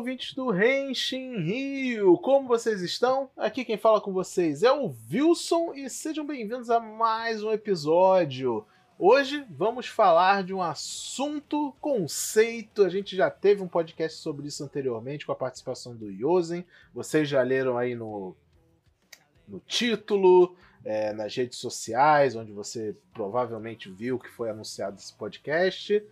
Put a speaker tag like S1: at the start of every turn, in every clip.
S1: ouvintes do Renshin Rio! Como vocês estão? Aqui quem fala com vocês é o Wilson e sejam bem-vindos a mais um episódio. Hoje vamos falar de um assunto, conceito. A gente já teve um podcast sobre isso anteriormente com a participação do Yosen. Vocês já leram aí no, no título, é, nas redes sociais, onde você provavelmente viu que foi anunciado esse podcast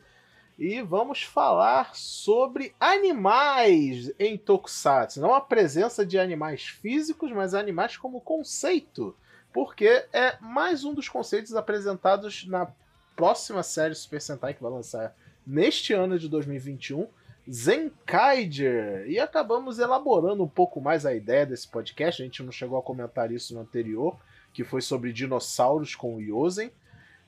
S1: e vamos falar sobre animais em Tokusatsu. Não a presença de animais físicos, mas animais como conceito. Porque é mais um dos conceitos apresentados na próxima série Super Sentai que vai lançar neste ano de 2021, Zenkaiger. E acabamos elaborando um pouco mais a ideia desse podcast. A gente não chegou a comentar isso no anterior, que foi sobre dinossauros com o Yosen.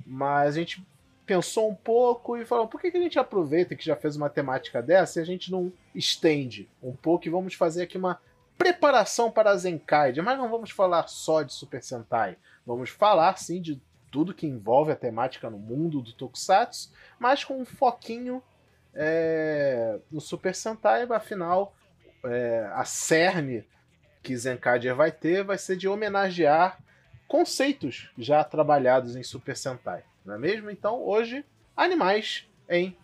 S1: Mas a gente pensou um pouco e falou: por que, que a gente aproveita que já fez uma temática dessa e a gente não estende um pouco e vamos fazer aqui uma preparação para a Zenkaide? Mas não vamos falar só de Super Sentai. Vamos falar sim de tudo que envolve a temática no mundo do Tokusatsu, mas com um foquinho é, no Super Sentai, afinal, é, a cerne que Zenkaiger vai ter vai ser de homenagear conceitos já trabalhados em Super Sentai não é mesmo? Então, hoje, animais em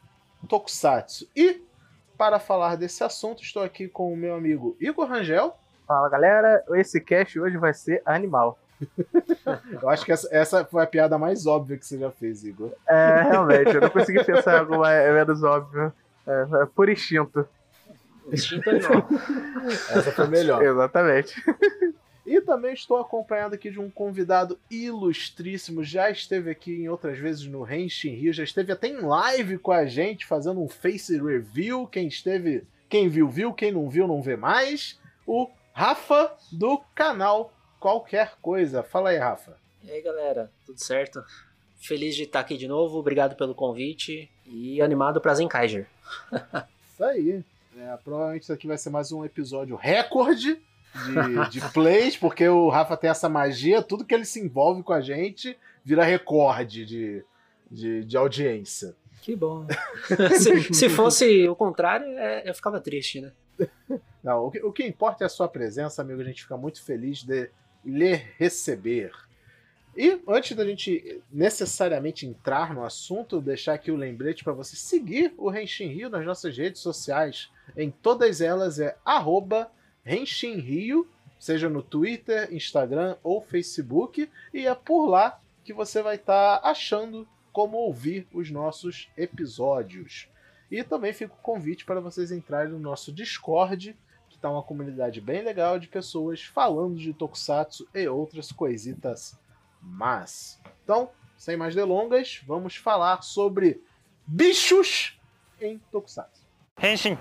S1: Tokusatsu. E, para falar desse assunto, estou aqui com o meu amigo Igor Rangel.
S2: Fala, galera. Esse cast hoje vai ser animal.
S1: eu acho que essa, essa, foi a piada mais óbvia que você já fez, Igor.
S2: É, realmente. Eu não consegui pensar em algo menos óbvio. É, é por instinto.
S3: Instinto animal.
S1: Essa foi melhor.
S2: Exatamente.
S1: E também estou acompanhado aqui de um convidado ilustríssimo, já esteve aqui em outras vezes no Renshin Rio, já esteve até em live com a gente, fazendo um face review. Quem esteve, quem viu, viu, quem não viu, não vê mais. O Rafa do canal Qualquer Coisa. Fala aí, Rafa.
S3: E aí, galera, tudo certo? Feliz de estar aqui de novo, obrigado pelo convite e animado para Zenkaiger.
S1: Isso aí. É, provavelmente isso aqui vai ser mais um episódio recorde de, de plays, porque o Rafa tem essa magia, tudo que ele se envolve com a gente vira recorde de, de, de audiência.
S3: Que bom. se, se, fosse o contrário, é, eu ficava triste, né?
S1: Não, o que, o que importa é a sua presença, amigo. A gente fica muito feliz de lhe receber. E antes da gente necessariamente entrar no assunto, deixar aqui o lembrete para você seguir o Renshin Rio nas nossas redes sociais. Em todas elas é arroba Renshin Rio, seja no Twitter, Instagram ou Facebook, e é por lá que você vai estar tá achando como ouvir os nossos episódios. E também fica o convite para vocês entrarem no nosso Discord, que está uma comunidade bem legal de pessoas falando de Tokusatsu e outras coisitas mas. Então, sem mais delongas, vamos falar sobre bichos em Tokusatsu.
S3: Henshin.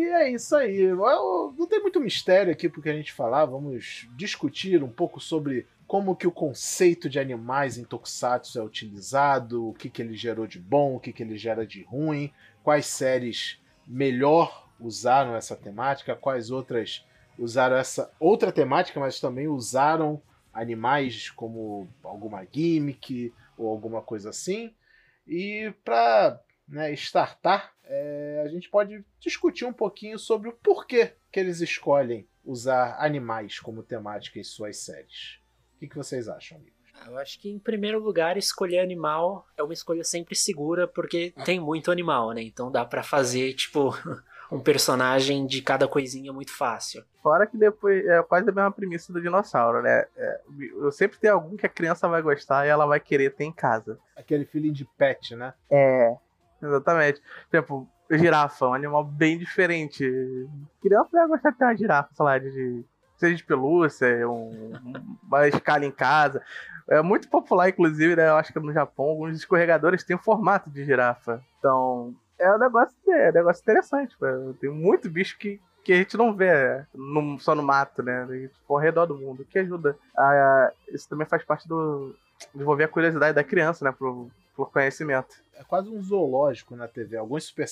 S1: E é isso aí. Não tem muito mistério aqui porque a gente falar. Vamos discutir um pouco sobre como que o conceito de animais em Tokusatsu é utilizado, o que, que ele gerou de bom, o que, que ele gera de ruim, quais séries melhor usaram essa temática, quais outras usaram essa outra temática, mas também usaram animais como alguma gimmick ou alguma coisa assim. E para né, startar, é, a gente pode discutir um pouquinho sobre o porquê que eles escolhem usar animais como temática em suas séries. O que, que vocês acham, amigos?
S3: Eu acho que, em primeiro lugar, escolher animal é uma escolha sempre segura, porque tem muito animal, né? Então dá para fazer, tipo, um personagem de cada coisinha muito fácil.
S2: Fora que depois é quase a mesma premissa do dinossauro, né? É, eu sempre tem algum que a criança vai gostar e ela vai querer ter em casa.
S1: Aquele feeling de pet, né?
S2: É. Exatamente. Tipo, girafa, um animal bem diferente. Vai gostar de ter uma girafa, sei lá, de, seja de pelúcia, um, uma escala em casa. É muito popular, inclusive, né? Eu acho que no Japão, alguns escorregadores têm o formato de girafa. Então, é um negócio, é um negócio interessante. Tem muito bicho que, que a gente não vê no, só no mato, né? Tipo, ao redor do mundo, que ajuda. A, a, isso também faz parte do. Desenvolver a curiosidade da criança, né? Pro, por conhecimento.
S1: É quase um zoológico na TV. Alguns super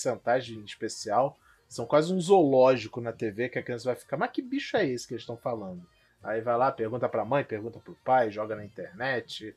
S1: em especial são quase um zoológico na TV que a criança vai ficar, mas que bicho é esse que eles estão falando? Aí vai lá, pergunta pra mãe, pergunta pro pai, joga na internet.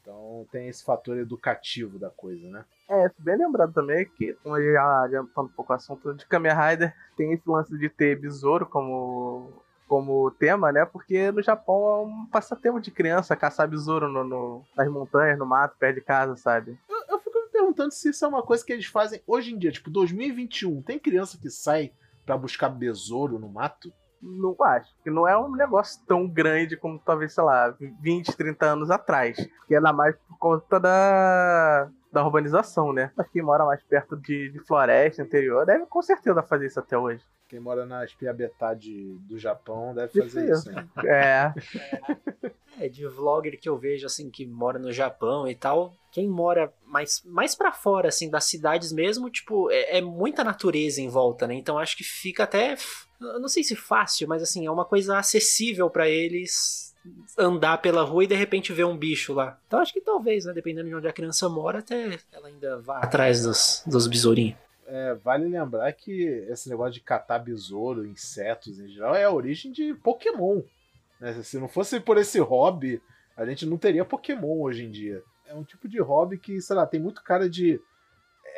S1: Então tem esse fator educativo da coisa, né?
S2: É, bem lembrado também que, como já adiantando um pouco o assunto de Kamen Rider, tem esse lance de ter besouro como, como tema, né? Porque no Japão é um passatempo de criança caçar besouro no, no, nas montanhas, no mato, perto de casa, sabe?
S1: Eu, eu fico me perguntando se isso é uma coisa que eles fazem hoje em dia, tipo, 2021. Tem criança que sai para buscar besouro no mato?
S2: Não acho. Que não é um negócio tão grande como talvez, sei lá, 20, 30 anos atrás. Que é mais por conta da, da urbanização, né? Mas quem mora mais perto de, de floresta, interior, deve com certeza fazer isso até hoje.
S1: Quem mora na Espiabetá de, do Japão deve fazer isso. isso
S2: É.
S3: é. De vlogger que eu vejo, assim, que mora no Japão e tal. Quem mora mais, mais para fora, assim, das cidades mesmo, tipo, é, é muita natureza em volta, né? Então acho que fica até eu não sei se fácil, mas assim, é uma coisa acessível para eles andar pela rua e de repente ver um bicho lá. Então acho que talvez, né, dependendo de onde a criança mora, até ela ainda vá atrás dos, dos besourinhos.
S1: É, vale lembrar que esse negócio de catar besouro, insetos em geral, é a origem de Pokémon. Né? Se não fosse por esse hobby, a gente não teria Pokémon hoje em dia. É um tipo de hobby que, sei lá, tem muito cara de.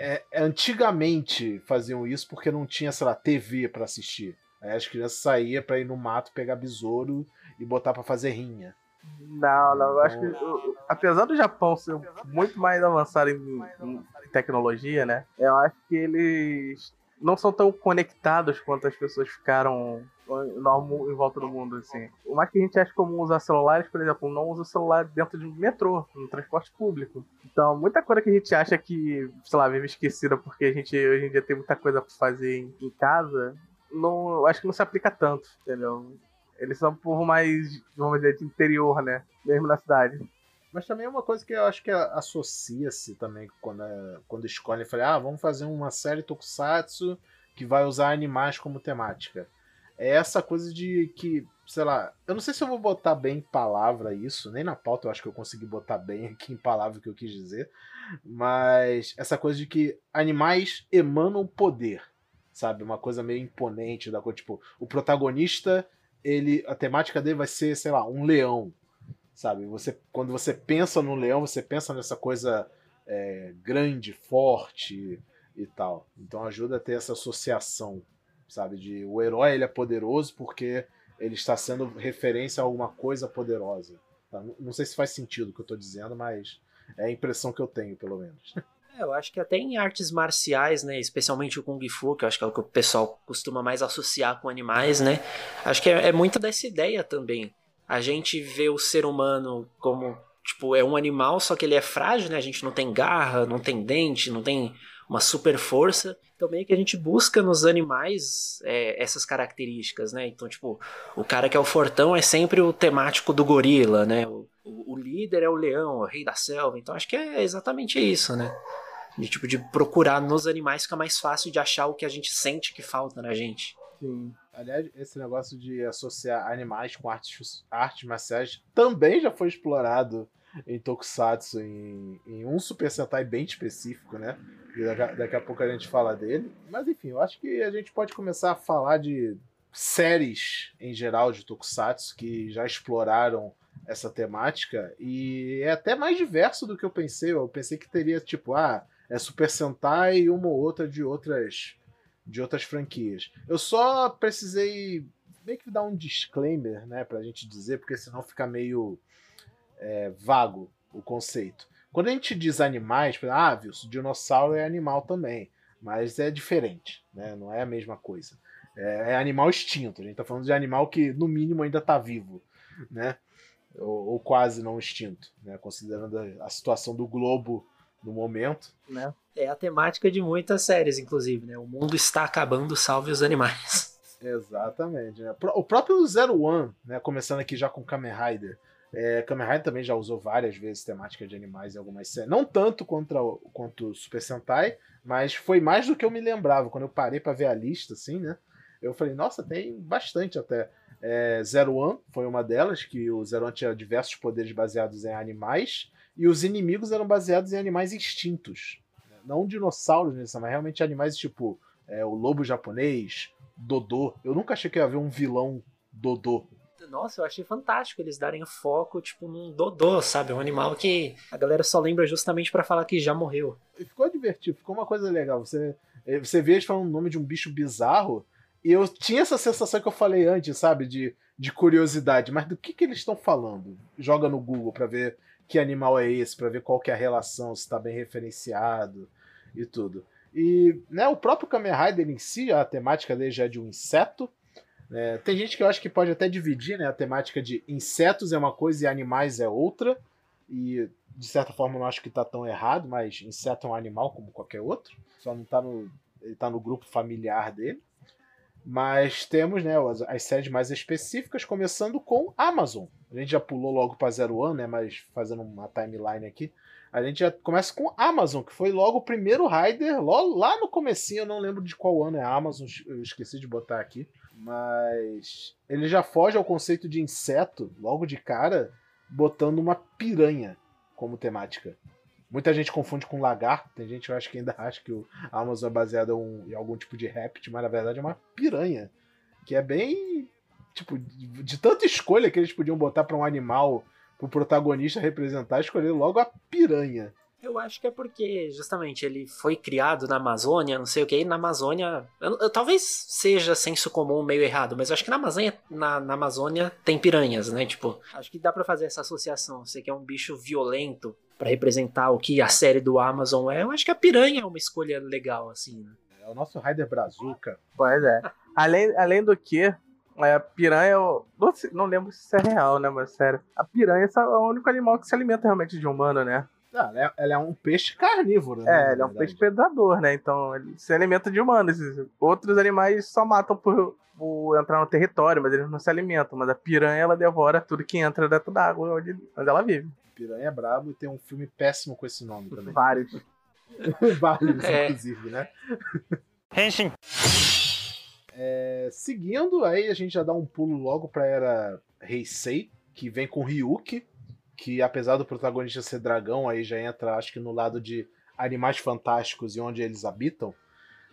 S1: É, antigamente faziam isso porque não tinha, sei lá, TV para assistir. Aí as crianças saíam pra ir no mato pegar besouro e botar para fazer rinha.
S2: Não, não, eu acho que apesar do Japão ser muito mais avançado em, em, tecnologia, né? Eu acho que eles não são tão conectados quanto as pessoas ficaram no, em volta do mundo, assim. O mais que a gente acha comum usar celulares, por exemplo, não usa celular dentro de um metrô, no transporte público. Então, muita coisa que a gente acha que, sei lá, vive esquecida porque a gente hoje em dia tem muita coisa pra fazer em, em casa, não, acho que não se aplica tanto, entendeu? Eles são um povo mais, vamos dizer, de interior, né? Mesmo na cidade.
S1: Mas também é uma coisa que eu acho que associa-se também quando, é, quando escolhem. Falei, ah, vamos fazer uma série Tokusatsu que vai usar animais como temática. É essa coisa de que, sei lá, eu não sei se eu vou botar bem em palavra isso, nem na pauta eu acho que eu consegui botar bem aqui em palavra o que eu quis dizer, mas essa coisa de que animais emanam poder sabe? Uma coisa meio imponente da coisa. Tipo, o protagonista, ele, a temática dele vai ser, sei lá, um leão, sabe? Você, quando você pensa no leão, você pensa nessa coisa é, grande, forte e tal. Então ajuda a ter essa associação, sabe? De o herói ele é poderoso porque ele está sendo referência a alguma coisa poderosa. Tá? Não sei se faz sentido o que eu estou dizendo, mas é a impressão que eu tenho, pelo menos.
S3: É, eu acho que até em artes marciais, né, especialmente o Kung Fu, que eu acho que é o que o pessoal costuma mais associar com animais, né, acho que é, é muito dessa ideia também. A gente vê o ser humano como, tipo, é um animal, só que ele é frágil, né, a gente não tem garra, não tem dente, não tem uma super força. Então meio que a gente busca nos animais é, essas características, né? Então, tipo, o cara que é o fortão é sempre o temático do gorila, né? O, o, o líder é o leão, o rei da selva. Então acho que é exatamente isso, né? De tipo, de procurar nos animais fica mais fácil de achar o que a gente sente que falta na gente.
S1: Sim. Aliás, esse negócio de associar animais com artes, artes marciais também já foi explorado em Tokusatsu, em, em um Super Sentai bem específico, né? E daqui, daqui a pouco a gente fala dele. Mas enfim, eu acho que a gente pode começar a falar de séries em geral de Tokusatsu que já exploraram essa temática e é até mais diverso do que eu pensei. Eu pensei que teria tipo, ah, é Super Sentai e uma ou outra de outras de outras franquias. Eu só precisei meio que dar um disclaimer, né, pra gente dizer, porque senão fica meio é, vago o conceito. Quando a gente diz animais, ah, viu, dinossauro é animal também, mas é diferente, né? Não é a mesma coisa. É, é animal extinto. A gente está falando de animal que no mínimo ainda está vivo, né? Ou, ou, quase não extinto, né? Considerando a situação do globo no momento.
S3: Né? É a temática de muitas séries, inclusive, né? O mundo está acabando, salve os animais.
S1: Exatamente. Né? O próprio Zero One, né? Começando aqui já com Kamen Rider. É, Kamen Rider também já usou várias vezes temática de animais em algumas séries. Não tanto contra, quanto Super Sentai, mas foi mais do que eu me lembrava. Quando eu parei para ver a lista, assim, né? Eu falei, nossa, tem bastante até. É, Zero One foi uma delas, que o Zero One tinha diversos poderes baseados em animais e os inimigos eram baseados em animais extintos. Não dinossauros, mas realmente animais tipo é, o lobo japonês, Dodô. Eu nunca achei que ia haver um vilão Dodô
S3: Nossa, eu achei fantástico eles darem foco, tipo, num dodô, sabe? Um animal que a galera só lembra justamente para falar que já morreu.
S1: Ficou divertido, ficou uma coisa legal. Você, eh, você vê eles falando o nome de um bicho bizarro, e eu tinha essa sensação que eu falei antes, sabe? De, de curiosidade. Mas do que, que eles estão falando? Joga no Google para ver que animal é esse, para ver qual que é a relação, se está bem referenciado e tudo. E né, o próprio Kamen Rider em si, a temática dele já é de um inseto. É, tem gente que eu acho que pode até dividir né, a temática de insetos é uma coisa e animais é outra. E de certa forma eu não acho que está tão errado, mas inseto é um animal como qualquer outro. Só não está no. Ele tá no grupo familiar dele. Mas temos né, as, as séries mais específicas, começando com Amazon. A gente já pulou logo para Zero One, né? Mas fazendo uma timeline aqui. A gente já começa com Amazon, que foi logo o primeiro Rider, lá no comecinho, eu não lembro de qual ano é Amazon, eu esqueci de botar aqui. Mas ele já foge ao conceito de inseto, logo de cara, botando uma piranha como temática. Muita gente confunde com lagarto, tem gente que acho que ainda acha que o Amazon é baseado em algum tipo de réptil, mas na verdade é uma piranha. Que é bem. Tipo, de tanta escolha que eles podiam botar para um animal pro protagonista representar, escolher logo a piranha.
S3: Eu acho que é porque, justamente, ele foi criado na Amazônia, não sei o que, e na Amazônia. Eu, eu, talvez seja senso comum meio errado, mas eu acho que na Amazônia, na, na Amazônia tem piranhas, né? Tipo, acho que dá para fazer essa associação. Você que é um bicho violento para representar o que a série do Amazon é, eu acho que a piranha é uma escolha legal, assim, né?
S1: É o nosso Raider Brazuca.
S2: Pois é. além, além do que, é, a piranha, eu não, não, lembro se isso é real, né, mas sério. A piranha é o único animal que se alimenta realmente de humano, né?
S1: Não, ela, é, ela é um peixe carnívoro,
S2: né? É, ele é um peixe predador, né? Então ele se alimenta de humanos. Outros animais só matam por, por entrar no território, mas eles não se alimentam. Mas a piranha, ela devora tudo que entra dentro d'água onde, onde ela vive.
S1: Piranha é brabo e tem um filme péssimo com esse nome também.
S2: Vários.
S1: Vários, é. inclusive, né? Henshin. É, seguindo, aí a gente já dá um pulo logo pra era Heisei, que vem com Ryuki, que apesar do protagonista ser dragão, aí já entra, acho que no lado de animais fantásticos e onde eles habitam.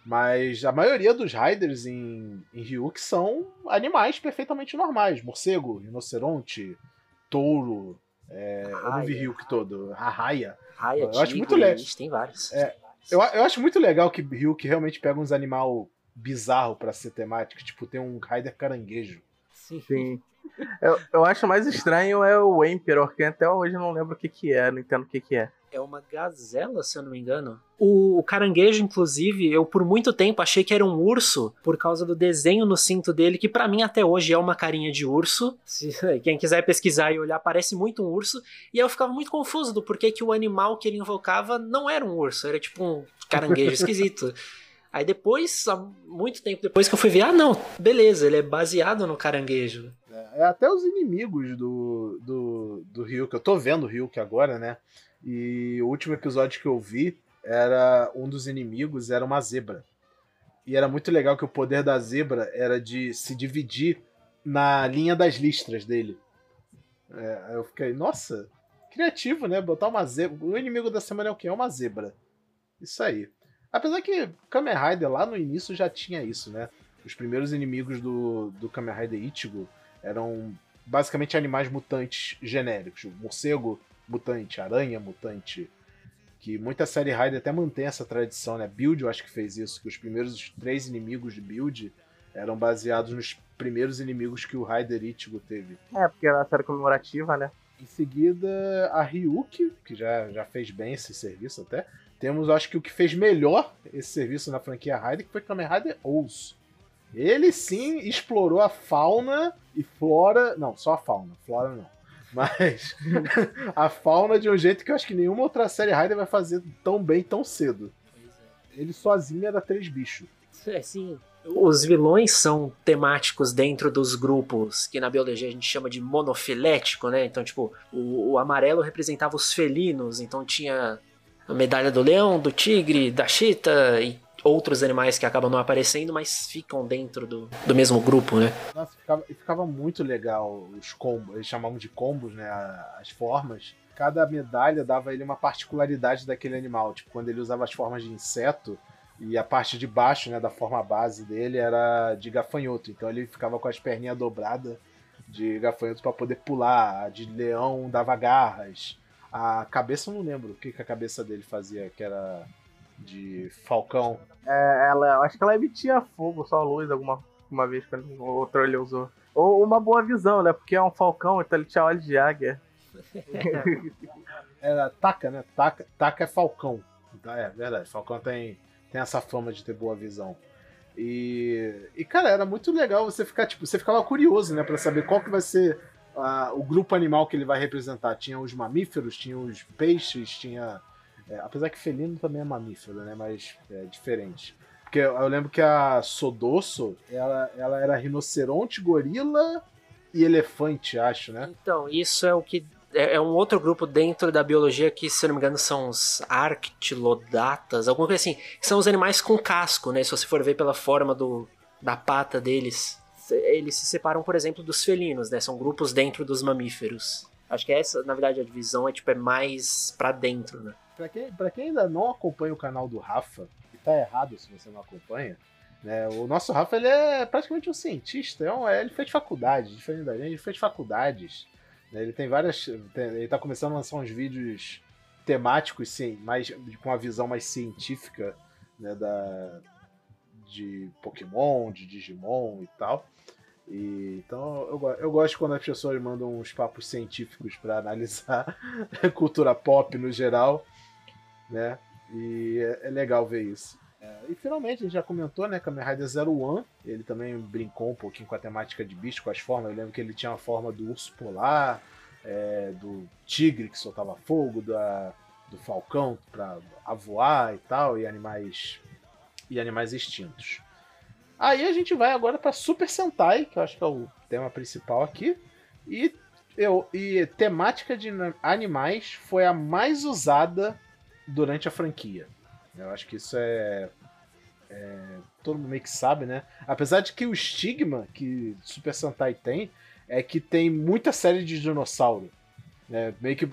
S1: Mas a maioria dos Riders em, em Ryuk são animais perfeitamente normais. Morcego, rinoceronte, touro. É, eu não vi Ryuk todo. Arraia.
S3: Raia, eu acho muito legal. Tem vários.
S1: É, eu, eu acho muito legal que Ryuk realmente pega uns animal bizarro para ser temático. Tipo, tem um Raider caranguejo.
S2: Sim. Sim. Eu, eu acho mais estranho é o Emperor, que até hoje eu não lembro o que, que é, não entendo o que, que é.
S3: É uma gazela, se eu não me engano. O, o, caranguejo, inclusive, eu por muito tempo achei que era um urso por causa do desenho no cinto dele, que para mim até hoje é uma carinha de urso. Se, quem quiser pesquisar e olhar, parece muito um urso. E eu ficava muito confuso do porquê que o animal que ele invocava não era um urso, era tipo um caranguejo esquisito. Aí depois, há muito tempo depois que eu fui ver, ah não, beleza, ele é baseado no caranguejo.
S1: É, é até os inimigos do, do, do Ryuk, eu tô vendo o Ryuk agora, né? E o último episódio que eu vi era um dos inimigos era uma zebra. E era muito legal que o poder da zebra era de se dividir na linha das listras dele. É, eu fiquei, nossa, criativo, né? Botar uma zebra. O inimigo da semana é o quê? É uma zebra. Isso aí. Apesar que Kamen Rider lá no início já tinha isso, né? Os primeiros inimigos do, do Kamen Rider Ichigo eram basicamente animais mutantes genéricos. Morcego mutante, aranha mutante. Que muita série Rider até mantém essa tradição, né? Build eu acho que fez isso, que os primeiros três inimigos de Build eram baseados nos primeiros inimigos que o Rider Ichigo teve.
S2: É, porque era uma série comemorativa, né?
S1: Em seguida, a Ryuki, que já, já fez bem esse serviço até, temos, acho que o que fez melhor esse serviço na franquia Rider, que foi Kamen Rider Ous. Ele sim explorou a fauna e flora. Não, só a fauna. Flora não. Mas a fauna de um jeito que eu acho que nenhuma outra série Rider vai fazer tão bem tão cedo. Ele sozinho era três bichos.
S3: É, sim. Os vilões são temáticos dentro dos grupos que na biologia a gente chama de monofilético, né? Então, tipo, o, o amarelo representava os felinos, então tinha a medalha do leão, do tigre, da chita e outros animais que acabam não aparecendo, mas ficam dentro do, do mesmo grupo, né?
S1: Nossa, ficava, ficava muito legal os combos, eles chamavam de combos, né? As formas. Cada medalha dava ele uma particularidade daquele animal. Tipo, quando ele usava as formas de inseto, e a parte de baixo, né, da forma base dele era de gafanhoto. Então ele ficava com as perninhas dobradas de gafanhotos para poder pular, a de leão dava garras. A cabeça eu não lembro o que, que a cabeça dele fazia, que era de falcão.
S2: É, ela, acho que ela emitia fogo, só luz, alguma uma vez que o outro ele usou. Ou uma boa visão, né? Porque é um falcão, então ele tinha olhos de águia.
S1: Era taca, né? Taca, taca é falcão. Então, é verdade, falcão tem, tem essa fama de ter boa visão. E, e, cara, era muito legal você ficar, tipo, você ficava curioso, né, para saber qual que vai ser uh, o grupo animal que ele vai representar. Tinha os mamíferos, tinha os peixes, tinha. É, apesar que felino também é mamífero, né? Mas é diferente. Porque eu lembro que a Sodosso, ela, ela era rinoceronte, gorila e elefante, acho, né?
S3: Então, isso é o que. É, é um outro grupo dentro da biologia que, se não me engano, são os arctilodatas, alguma coisa assim. São os animais com casco, né? Se você for ver pela forma do, da pata deles. Eles se separam, por exemplo, dos felinos, né? São grupos dentro dos mamíferos. Acho que essa, na verdade, a divisão é tipo é mais para dentro, né?
S1: Pra quem, pra quem ainda não acompanha o canal do Rafa, tá errado se você não acompanha. Né? O nosso Rafa ele é praticamente um cientista, é um, é, ele fez faculdade, diferente da gente, ele fez faculdades. Né? Ele tem várias. Tem, ele tá começando a lançar uns vídeos temáticos, sim, mais, com uma visão mais científica né, da, de Pokémon, de Digimon e tal. E, então eu, eu gosto quando as pessoas mandam uns papos científicos para analisar cultura pop no geral, né? E é, é legal ver isso. É, e finalmente, a gente já comentou, né? Kamen Rider Zero One. Ele também brincou um pouquinho com a temática de bicho, com as formas. Eu lembro que ele tinha a forma do urso polar, é, do tigre que soltava fogo, da, do falcão para voar e tal, e animais e animais extintos. Aí a gente vai agora para Super Sentai, que eu acho que é o tema principal aqui. E eu e temática de animais foi a mais usada durante a franquia. Eu acho que isso é, é, todo mundo meio que sabe, né? Apesar de que o estigma que Super Sentai tem é que tem muita série de dinossauro. É, meio que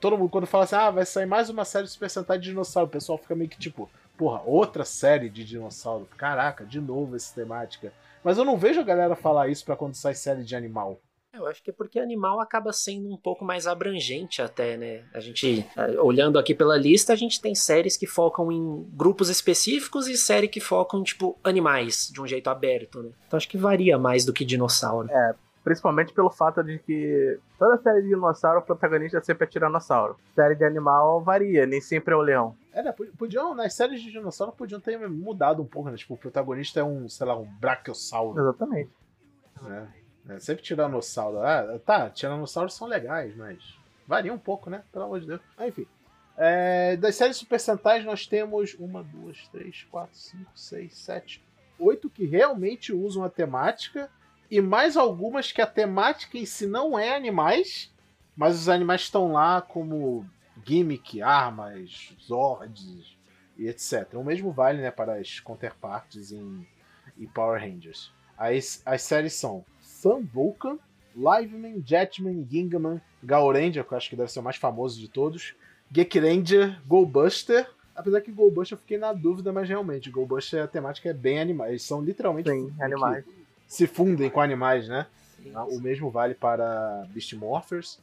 S1: todo mundo quando fala assim, ah, vai sair mais uma série de Super Sentai de dinossauro, o pessoal fica meio que tipo, porra, outra série de dinossauro. Caraca, de novo essa temática. Mas eu não vejo a galera falar isso para quando sai série de animal.
S3: Eu acho que é porque animal acaba sendo um pouco mais abrangente até, né? A gente, eh, olhando aqui pela lista, a gente tem séries que focam em grupos específicos e séries que focam, tipo, animais, de um jeito aberto, né? Então acho que varia mais do que dinossauro.
S2: É, principalmente pelo fato de que toda série de dinossauro, o protagonista sempre é tiranossauro. Série de animal varia, nem sempre é o leão.
S1: É, né? Podiam, nas séries de dinossauro, podiam ter mudado um pouco, né? Tipo, o protagonista é um, sei lá, um brachiosauro.
S2: Exatamente.
S1: É. É, sempre tiranossauro. Ah, tá, tiranossauros são legais, mas varia um pouco, né? Pelo amor de Deus. Ah, enfim. É, das séries Super Sentais nós temos uma, duas, três, quatro, cinco, seis, sete, oito que realmente usam a temática e mais algumas que a temática em si não é animais, mas os animais estão lá como gimmick, armas, zords e etc. O mesmo vale né, para as counterparts em, em Power Rangers. As, as séries são Sun Vulcan, Liveman, Jetman, Gingaman, Gaoranger, que eu acho que deve ser o mais famoso de todos, Ranger, Goldbuster. Apesar que Goldbuster eu fiquei na dúvida, mas realmente, Goldbuster a temática é bem animais. Eles são literalmente
S2: Sim, animais.
S1: se fundem com animais, né? Sim, o mesmo vale para Beast Morphers.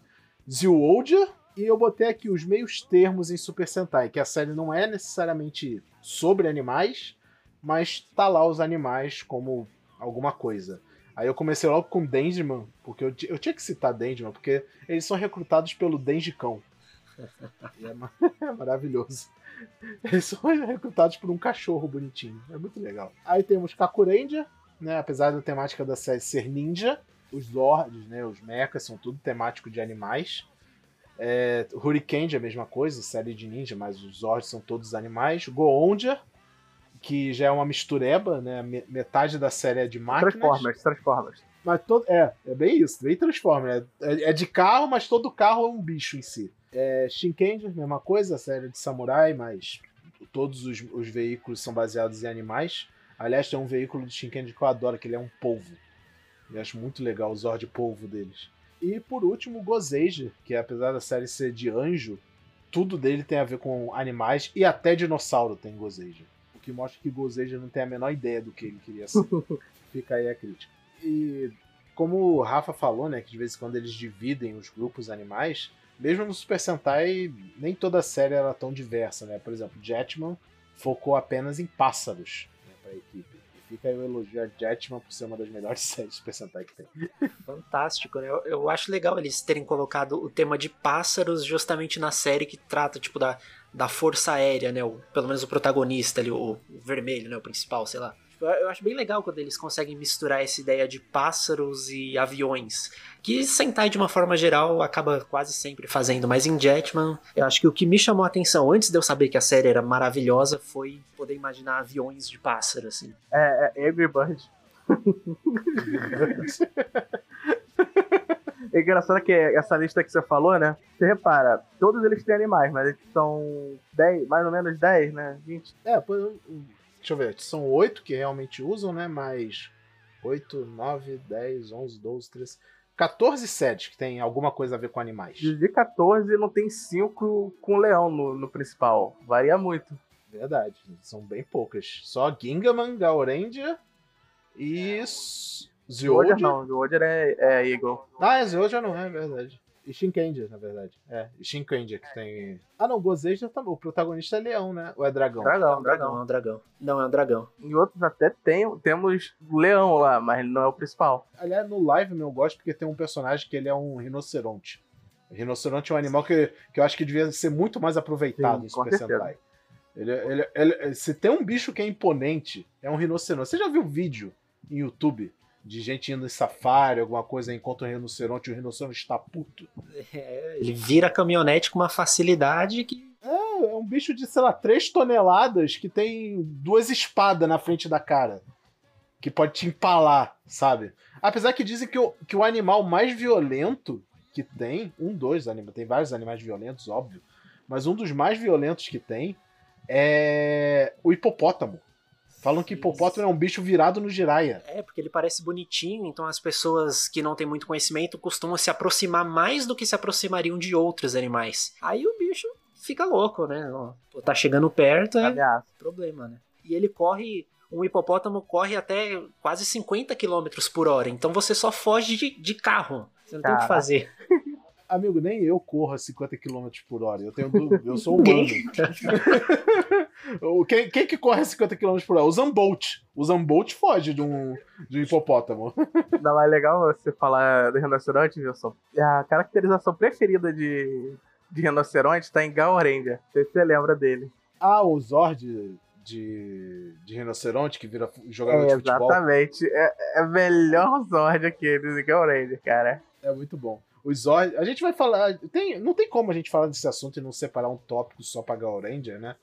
S1: Zyuoja, e eu botei aqui os meios termos em Super Sentai, que a série não é necessariamente sobre animais, mas tá lá os animais como alguma coisa. Aí eu comecei logo com Dangerman, porque eu, eu tinha que citar Dangerman, porque eles são recrutados pelo Dangicão. É, é maravilhoso. Eles são recrutados por um cachorro bonitinho. É muito legal. Aí temos Kakuranger, né? Apesar da temática da série ser ninja, os Zords, né? Os mechas são tudo temático de animais. É, Hurricane é a mesma coisa, série de ninja, mas os Zords são todos animais. Goonja, que já é uma mistureba, né? Metade da série é de máquinas.
S2: Transformers, Transformers.
S1: Mas todo, é, é bem isso, bem Transformers. É, é de carro, mas todo carro é um bicho em si. É, Shinkenger, mesma coisa, série de samurai, mas todos os, os, veículos são baseados em animais. Aliás, tem um veículo de Shinkenger que eu adoro, que ele é um polvo. Eu acho muito legal o Zord polvo deles. E por último, Gozeja, que apesar da série ser de anjo, tudo dele tem a ver com animais e até dinossauro tem Gozeja que mostra que Gozeja não tem a menor ideia do que ele queria ser. Fica aí a crítica. E como o Rafa falou, né, que de vez em quando eles dividem os grupos animais, mesmo no Super Sentai, nem toda série era tão diversa, né? Por exemplo, Jetman focou apenas em pássaros né, para a equipe. E fica aí o elogio a Jetman por ser uma das melhores séries de Super Sentai que tem.
S3: Fantástico, né? Eu, eu acho legal eles terem colocado o tema de pássaros justamente na série que trata, tipo, da, da força aérea, né? O, pelo menos o protagonista ali, o, o vermelho, né? O principal, sei lá. Eu acho bem legal quando eles conseguem misturar essa ideia de pássaros e aviões. Que Sentai, de uma forma geral, acaba quase sempre fazendo. Mas em Jetman, eu acho que o que me chamou a atenção antes de eu saber que a série era maravilhosa foi poder imaginar aviões de pássaro, assim.
S2: É, é Angry Bird. É engraçado que essa lista que você falou, né? Você repara, todos eles têm animais, mas eles são 10, mais ou menos 10, né? 20.
S1: É, deixa eu ver, são 8 que realmente usam, né? Mais 8, 9, 10, 11, 12, 13. 14 sets que tem alguma coisa a ver com animais.
S2: De 14 não tem 5 com leão no, no principal. Varia muito.
S1: Verdade, são bem poucas. Só Gingaman, Gaurendia e Zyoja.
S2: não, Zyoja é, é Eagle.
S1: Ah, é Zyoja não é, é verdade. E Shinkendia, na verdade. É, e Shinkendia que tem. Ah, não, Gozeja também. O protagonista é leão, né? Ou é dragão?
S2: Dragão,
S3: É um dragão, é um dragão. Não, é um dragão.
S2: Em outros até tem, temos leão lá, mas não é o principal.
S1: Aliás, no live eu gosto porque tem um personagem que ele é um rinoceronte. O rinoceronte é um animal que, que eu acho que devia ser muito mais aproveitado
S2: Sim,
S1: em
S2: com
S1: Super. Sentai. Ele, ele, ele- se tem um bicho que é imponente, é um rinoceronte. Você já viu vídeo em YouTube de gente indo em safari, alguma coisa, encontra um rinoceronte e o rinoceronte está puto?
S3: É, ele vira caminhonete com uma facilidade que.
S1: É, é um bicho de, sei lá, 3 toneladas que tem duas espadas na frente da cara. Que pode te empalar, sabe? Apesar que dizem que o, que o animal mais violento que tem, um, dois animais, tem vários animais violentos, óbvio, mas um dos mais violentos que tem é o hipopótamo. Falam que hipopótamo é um bicho virado no giraia.
S3: É, porque ele parece bonitinho, então as pessoas que não têm muito conhecimento costumam se aproximar mais do que se aproximariam de outros animais. Aí o bicho fica louco, né? Pô, Tá chegando perto, é
S2: Ameaça.
S3: problema, né? E ele corre. Um hipopótamo corre até quase 50 km por hora, então você só foge de, de carro. Você não tem o que fazer.
S1: Amigo, nem eu corro a 50 km por hora. Eu tenho eu sou humano. Quem, quem que corre a 50 km por hora? O Zambolt. O Zambolt foge de um, de um hipopótamo.
S2: Não, é legal você falar do rinoceronte, Wilson. A caracterização preferida de, de rinoceronte tá em Gaorendia. Não sei se você lembra dele.
S1: Ah, o Zord de, de rinoceronte que vira jogador
S2: É,
S1: de futebol.
S2: exatamente. É, é melhor Zord aquele de Gaorendia, cara.
S1: É muito bom. Os Zord. A gente vai falar. Tem, não tem como a gente falar desse assunto e não separar um tópico só pra Gal Ranger, né?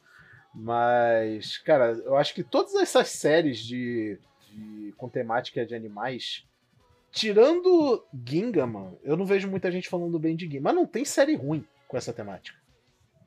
S1: Mas, cara, eu acho que todas essas séries de, de com temática de animais, tirando Gingaman, eu não vejo muita gente falando bem de Gingaman. Mas não tem série ruim com essa temática.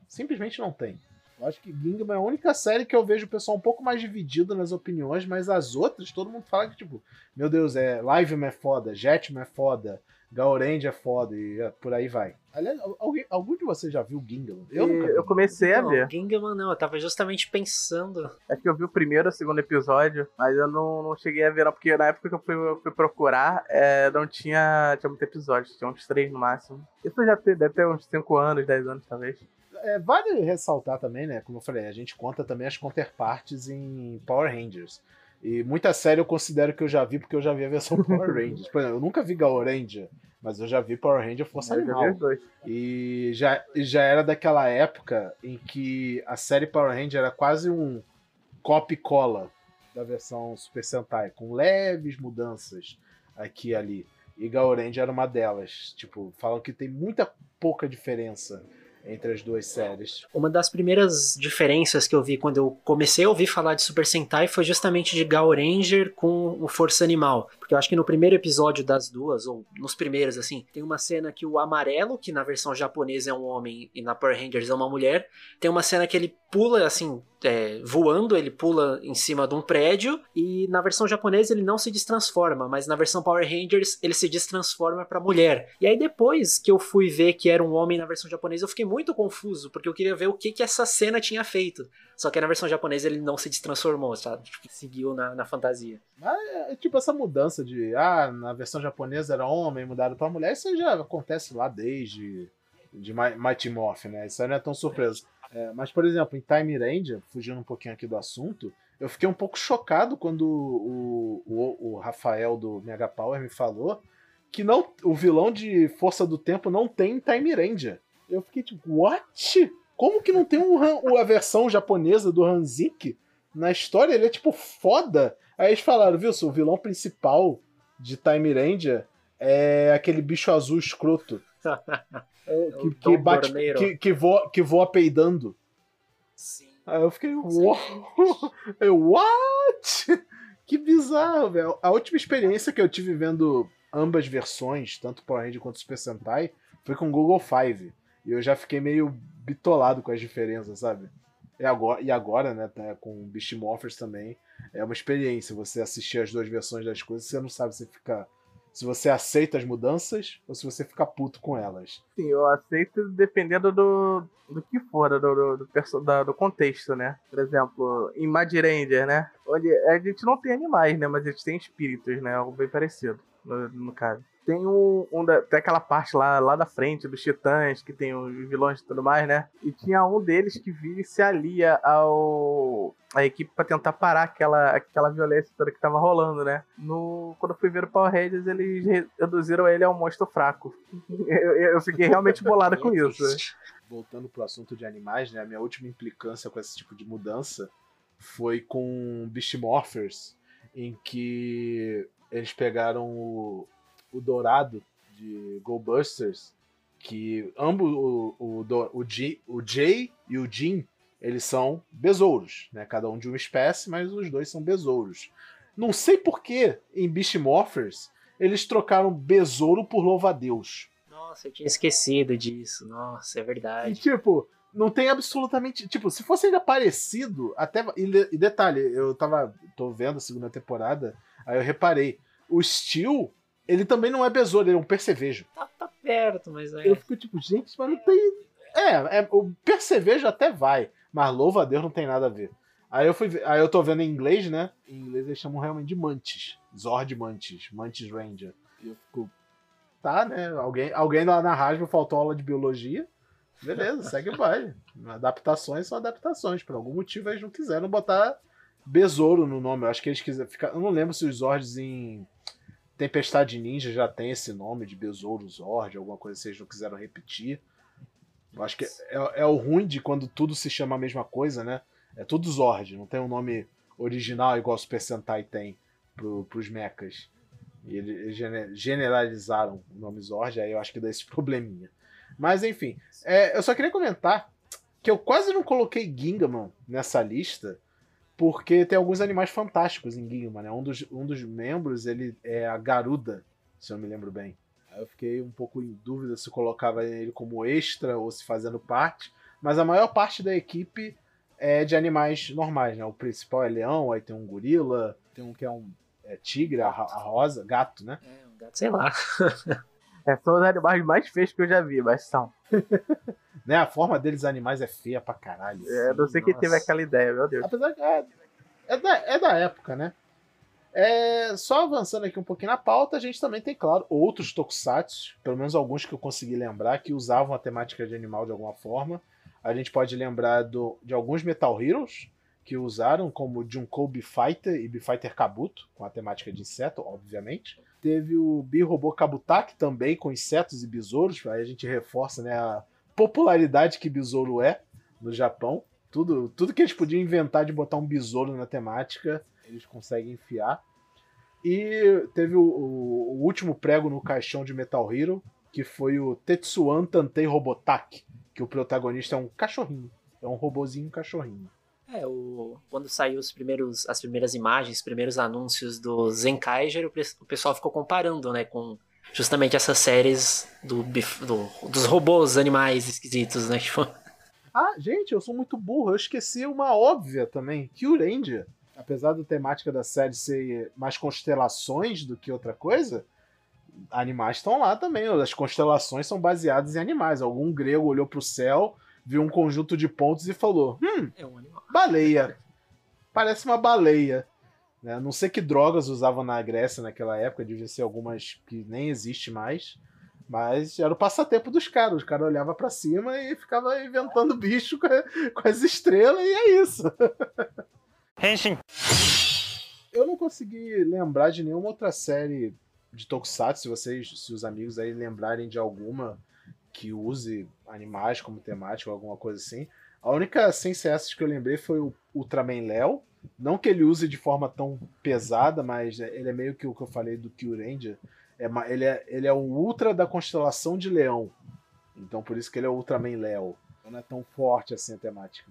S1: Simplesmente não tem. Eu acho que Gingaman é a única série que eu vejo o pessoal um pouco mais dividido nas opiniões, mas as outras, todo mundo fala que, tipo, meu Deus, é Liveman é foda, Jetman é foda, Gaorange é foda e é, por aí vai. Aliás, alguém, algum de vocês já viu Gingaman?
S2: Eu,
S1: nunca vi.
S2: eu comecei a
S3: Não,
S2: ver.
S3: Gingaman não, eu tava justamente pensando.
S2: É que eu vi o primeiro e o segundo episódio, mas eu não, não cheguei a ver, não, porque na época que eu fui, eu fui procurar, é, não tinha, tinha muito episódio, tinha uns três no máximo. Isso já tem, deve ter uns 5 anos, 10 anos talvez.
S1: É, vale ressaltar também, né? Como eu falei, a gente conta também as counterparts em Power Rangers. E muita série eu considero que eu já vi porque eu já vi a versão Power Rangers. Por exemplo, eu nunca vi Gaoranger, mas eu já vi Power Ranger Força Animal. E já, já era daquela época em que a série Power Ranger era quase um copy cola da versão Super Sentai, com leves mudanças aqui e ali. E Gaoranger era uma delas. Tipo, falam que tem muita pouca diferença entre as duas séries.
S3: Uma das primeiras diferenças que eu vi quando eu comecei a ouvir falar de Super Sentai foi justamente de Gal Ranger com o Força Animal. Eu acho que no primeiro episódio das duas, ou nos primeiros, assim, tem uma cena que o amarelo, que na versão japonesa é um homem e na Power Rangers é uma mulher, tem uma cena que ele pula, assim, é, voando, ele pula em cima de um prédio, e na versão japonesa ele não se destransforma, mas na versão Power Rangers ele se destransforma pra mulher. E aí depois que eu fui ver que era um homem na versão japonesa, eu fiquei muito confuso, porque eu queria ver o que, que essa cena tinha feito. Só que na versão japonesa ele não se destransformou, sabe? Tipo, seguiu na, na fantasia.
S1: Mas, é, tipo, essa mudança mudança de. Ah, na versão japonesa era homem, mudaram pra mulher. Isso já acontece lá desde. De Mighty Morph, né? Isso aí não é tão surpresa. É, mas, por exemplo, em Time Ranger, fugindo um pouquinho aqui do assunto, eu fiquei um pouco chocado quando o, o, o Rafael do Mega Power me falou que não, o vilão de Força do Tempo não tem Time Ranger. Eu fiquei tipo, what? Como que não tem um, a versão japonesa do Hanzik na história? Ele é tipo foda. Aí eles falaram, viu, o vilão principal de Time Ranger é aquele bicho azul escroto. É, que, que, bate, que, que, voa, que voa peidando. Sim. Aí eu fiquei, uau! Eu, what? Que bizarro, velho. A última experiência que eu tive vendo ambas versões, tanto Power Ranger quanto Super Sentai, foi com o Google Five. E eu já fiquei meio bitolado com as diferenças, sabe? E agora, e agora né, tá com Beast Morphers também, é uma experiência você assistir as duas versões das coisas, você não sabe se fica se você aceita as mudanças ou se você fica puto com elas.
S2: Sim, eu aceito dependendo do, do que for, do, do, do, do contexto, né? Por exemplo, em Mad Ranger, né? Onde a gente não tem animais, né? Mas a gente tem espíritos, né? Algo bem parecido, no, no caso tem um, um da, tem aquela parte lá, lá da frente dos titãs, que tem os vilões e tudo mais, né? E tinha um deles que vira e se alia ao a equipe para tentar parar aquela, aquela violência toda que tava rolando, né? No, quando eu fui ver o Power Rangers, eles reduziram ele a um monstro fraco. eu, eu fiquei realmente bolado com isso.
S1: Voltando pro assunto de animais, né? A minha última implicância com esse tipo de mudança foi com Beast Morphers, em que eles pegaram o, o Dourado de Goldbusters, que ambos, o, o, o, G, o Jay e o Jim, eles são besouros, né? Cada um de uma espécie, mas os dois são besouros. Não sei por que em Beast Morphers eles trocaram besouro por louva-a-Deus.
S3: Nossa, eu tinha esquecido disso. Nossa, é verdade.
S1: E tipo, não tem absolutamente. Tipo, se fosse ainda parecido, até. E, detalhe, eu tava. tô vendo a segunda temporada, aí eu reparei. O Steel ele também não é besouro, ele é um percevejo.
S3: Tá, tá perto, mas é.
S1: Eu fico tipo, gente, mas não tem. É, é, o percevejo até vai, mas louva a Deus não tem nada a ver. Aí eu fui aí eu tô vendo em inglês, né? Em inglês eles chamam realmente de Mantis. Zord Mantis, Mantis Ranger. E eu fico. Tá, né? Alguém, alguém lá na rádio faltou aula de biologia. Beleza, segue o baile. Adaptações são adaptações. Por algum motivo eles não quiseram botar besouro no nome. Eu acho que eles quiseram ficar. Eu não lembro se os Zords em Tempestade Ninja já tem esse nome de Besouro Zord, alguma coisa que vocês não quiseram repetir. Eu acho que é, é, o ruim de quando tudo se chama a mesma coisa, né? É tudo Zord, não tem um nome original igual o Super Sentai tem pro, pros mechas. E eles generalizaram o nome Zord, aí eu acho que dá esse probleminha. Mas enfim, é, eu só queria comentar que eu quase não coloquei Gingaman nessa lista, porque tem alguns animais fantásticos em Guilma, né? Um dos, um dos membros, ele é a Garuda, se eu me lembro bem. Aí eu fiquei um pouco em dúvida se colocava ele como extra ou se fazendo parte, mas a maior parte da equipe é de animais normais, né? O principal é leão, aí tem um gorila, tem um que é um é tigre, a, a rosa, gato, né?
S3: É, um gato, sei lá.
S2: é, são os animais mais feios que eu já vi, mas são.
S1: Né? A forma deles animais é feia pra caralho.
S2: É, assim, não sei quem teve aquela ideia, meu Deus.
S1: Apesar que é, é, da, é da época, né? É, só avançando aqui um pouquinho na pauta, a gente também tem, claro, outros tokusatsu, pelo menos alguns que eu consegui lembrar, que usavam a temática de animal de alguma forma. A gente pode lembrar do, de alguns Metal Heroes que usaram, como Junko B-Fighter e B-Fighter Kabuto, com a temática de inseto, obviamente. Teve o B-Robô Kabutaki também, com insetos e besouros, aí a gente reforça né, a, popularidade que besouro é no Japão. Tudo, tudo que eles podiam inventar de botar um besouro na temática, eles conseguem enfiar. E teve o, o, o último prego no caixão de Metal Hero, que foi o Tetsuan Tantei Robotaki, que o protagonista é um cachorrinho. É um robozinho cachorrinho.
S3: É, o, quando saiu os primeiros, as primeiras imagens, os primeiros anúncios do Zenkaiger, o, o pessoal ficou comparando, né, com justamente essas séries do, do, dos robôs animais esquisitos, né? Tipo...
S1: Ah, gente, eu sou muito burro. Eu esqueci uma óbvia também. Kyurendia. Apesar da temática da série ser mais constelações do que outra coisa, animais estão lá também. As constelações são baseadas em animais. Algum grego olhou para o céu, viu um conjunto de pontos e falou: Hum, é um baleia. Parece uma baleia. Né? Não sei que drogas usavam na Grécia naquela época, devia ser algumas que nem existe mais. Mas era o passatempo dos caras. Os caras olhavam para cima e ficava inventando bicho com, com as estrelas, e é isso. Henshin. Eu não consegui lembrar de nenhuma outra série de Tokusatsu, se vocês, se os amigos aí lembrarem de alguma que use animais como temática ou alguma coisa assim. A única sem essas que eu lembrei foi o Ultraman Léo. Não que ele use de forma tão pesada, mas ele é meio que o que eu falei do Kyuranger. É, ele, é, ele é o Ultra da constelação de Leão. Então por isso que ele é o Ultraman Léo. Não é tão forte assim a temática.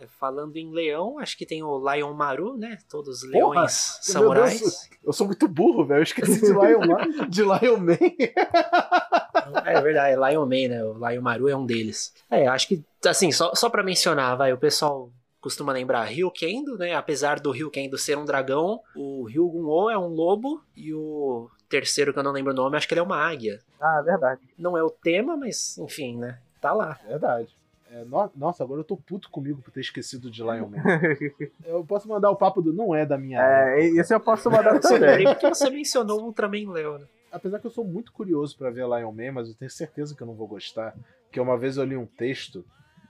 S3: É, falando em leão, acho que tem o Lion Maru, né? Todos os leões Porra, samurais.
S1: Deus, eu sou muito burro, velho. Eu esqueci de Lion, Man, de Lion Man.
S3: é verdade, é Lion Man, né? O Lion Maru é um deles. É, acho que, assim, só, só pra mencionar, vai, o pessoal costuma lembrar Ryukendo, né? Apesar do Ryukendo ser um dragão, o Ryugun-O é um lobo e o terceiro que eu não lembro o nome, acho que ele é uma águia.
S2: Ah, verdade.
S3: Não é o tema, mas enfim, né? Tá lá.
S1: Verdade. É, no, nossa, agora eu tô puto comigo por ter esquecido de Lion Man. eu posso mandar o papo do não é da minha.
S2: É, esse eu posso mandar também.
S3: Porque você mencionou o Ultraman Leo, né?
S1: Apesar que eu sou muito curioso para ver Lion Man, mas eu tenho certeza que eu não vou gostar. Porque uma vez eu li um texto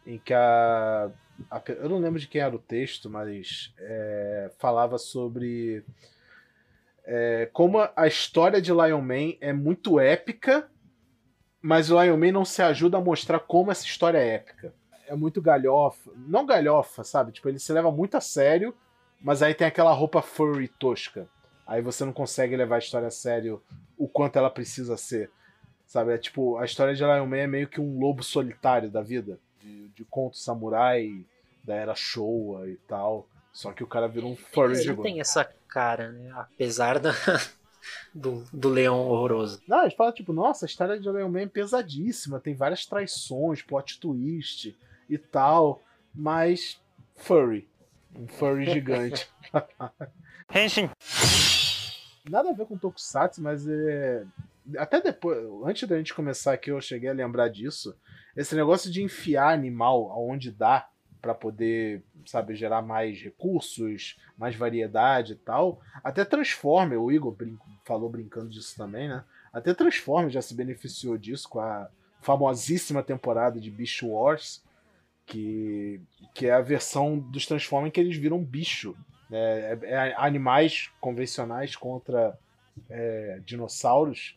S1: em que a. a eu não lembro de quem era o texto, mas é, falava sobre. É, como a história de Lion Man é muito épica mas o Lion Man não se ajuda a mostrar como essa história é épica. É muito galhofa. Não galhofa, sabe? Tipo, ele se leva muito a sério, mas aí tem aquela roupa furry tosca. Aí você não consegue levar a história a sério o quanto ela precisa ser. Sabe? É tipo, a história de Lion Man é meio que um lobo solitário da vida. De, de conto samurai, da era Showa e tal. Só que o cara virou um furry
S3: Ele tem essa cara, né? Apesar da, do, do leão horroroso.
S1: Não, a gente fala, tipo, nossa, a história de Leão Man é pesadíssima, tem várias traições, plot twist e tal, mas furry. Um furry gigante. Henshin. Nada a ver com Tokusatsu, mas é. Até depois, antes da gente começar aqui, eu cheguei a lembrar disso. Esse negócio de enfiar animal aonde dá para poder, sabe, gerar mais recursos, mais variedade e tal. Até Transformer, o Igor falou brincando disso também, né? Até Transformer já se beneficiou disso com a famosíssima temporada de Beast Wars, que, que é a versão dos Transformers que eles viram bicho. Né? É, é animais convencionais contra é, dinossauros.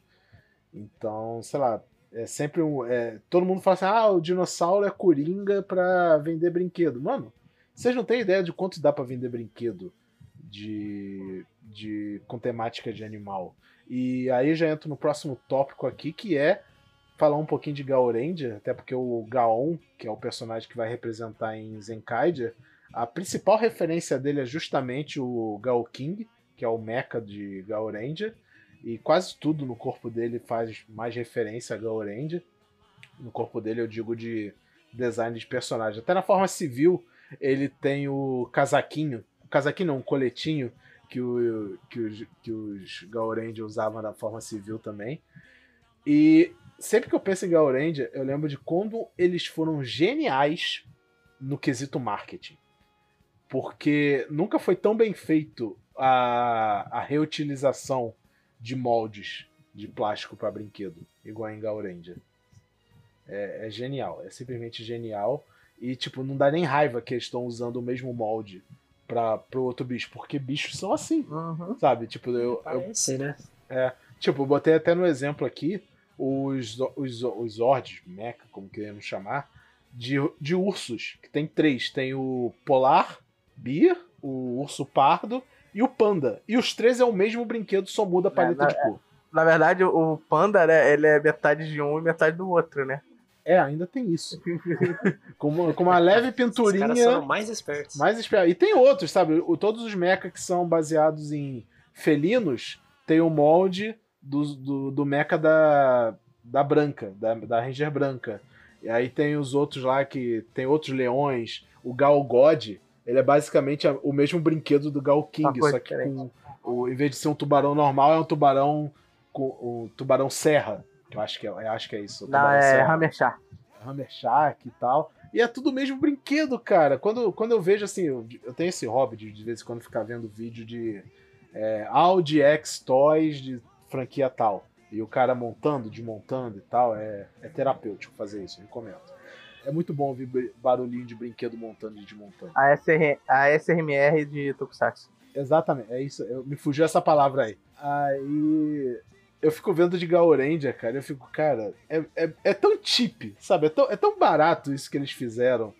S1: Então, sei lá, é sempre um. É, todo mundo fala assim: ah, o dinossauro é coringa pra vender brinquedo. Mano, vocês não têm ideia de quanto dá para vender brinquedo de, de com temática de animal. E aí já entro no próximo tópico aqui, que é falar um pouquinho de Gaoranger, até porque o Gaon, que é o personagem que vai representar em Zenkaiger, a principal referência dele é justamente o Gao King, que é o mecha de Gaoranger. E quase tudo no corpo dele faz mais referência a Gaoranger. No corpo dele eu digo de design de personagem. Até na forma civil ele tem o casaquinho. O casaquinho não, um coletinho que, o, que, os, que os usavam na forma civil também. E sempre que eu penso em Gaoranger, eu lembro de quando eles foram geniais no quesito marketing. Porque nunca foi tão bem feito a, a reutilização de moldes de plástico para brinquedo, igual em Gauranger. É, é, genial, é simplesmente genial. E, tipo, não dá nem raiva que eles estão usando o mesmo molde para pro outro bicho, porque bichos são assim, uhum. sabe? Tipo, eu.
S3: Parece,
S1: eu,
S3: né?
S1: É. Tipo, eu botei até no exemplo aqui os, os, os Zords, Mecha, como queremos chamar, de, de ursos, que tem três. Tem o Polar, Beer, o Urso Pardo e o Panda. E os três é o mesmo brinquedo, só muda a é, paleta é, de cor.
S2: Na verdade, o Panda, né, ele é metade de um e metade do outro, né?
S1: É, ainda tem isso. com, uma, com uma leve pinturinha. Os
S3: caras são mais espertos.
S1: Mais espertos. E tem outros, sabe? O, todos os mecha que são baseados em felinos tem o molde do, do, do mecha da, da branca, da, da Ranger branca. E aí tem os outros lá que tem outros leões. O Gal God, ele é basicamente o mesmo brinquedo do Gal King, só que com, o, em vez de ser um tubarão normal, é um tubarão com o tubarão serra. Eu acho que é, eu acho que é isso.
S2: Não, é Hammer Shark.
S1: Hammer Shark e tal. E é tudo o mesmo brinquedo, cara. Quando, quando eu vejo assim, eu, eu tenho esse hobby de, de vez em quando ficar vendo vídeo de, é, Audi X Toys de franquia tal. E o cara montando, desmontando e tal, é, é terapêutico fazer isso, eu recomendo. É muito bom ouvir barulhinho de brinquedo montando e desmontando.
S2: A, SR, a SRMR de Tokusatsu.
S1: Exatamente, é isso. Eu, me fugiu essa palavra aí. Aí. Eu fico vendo de Gauranger, cara. Eu fico, cara, é, é, é tão cheap, sabe? É tão, é tão barato isso que eles fizeram.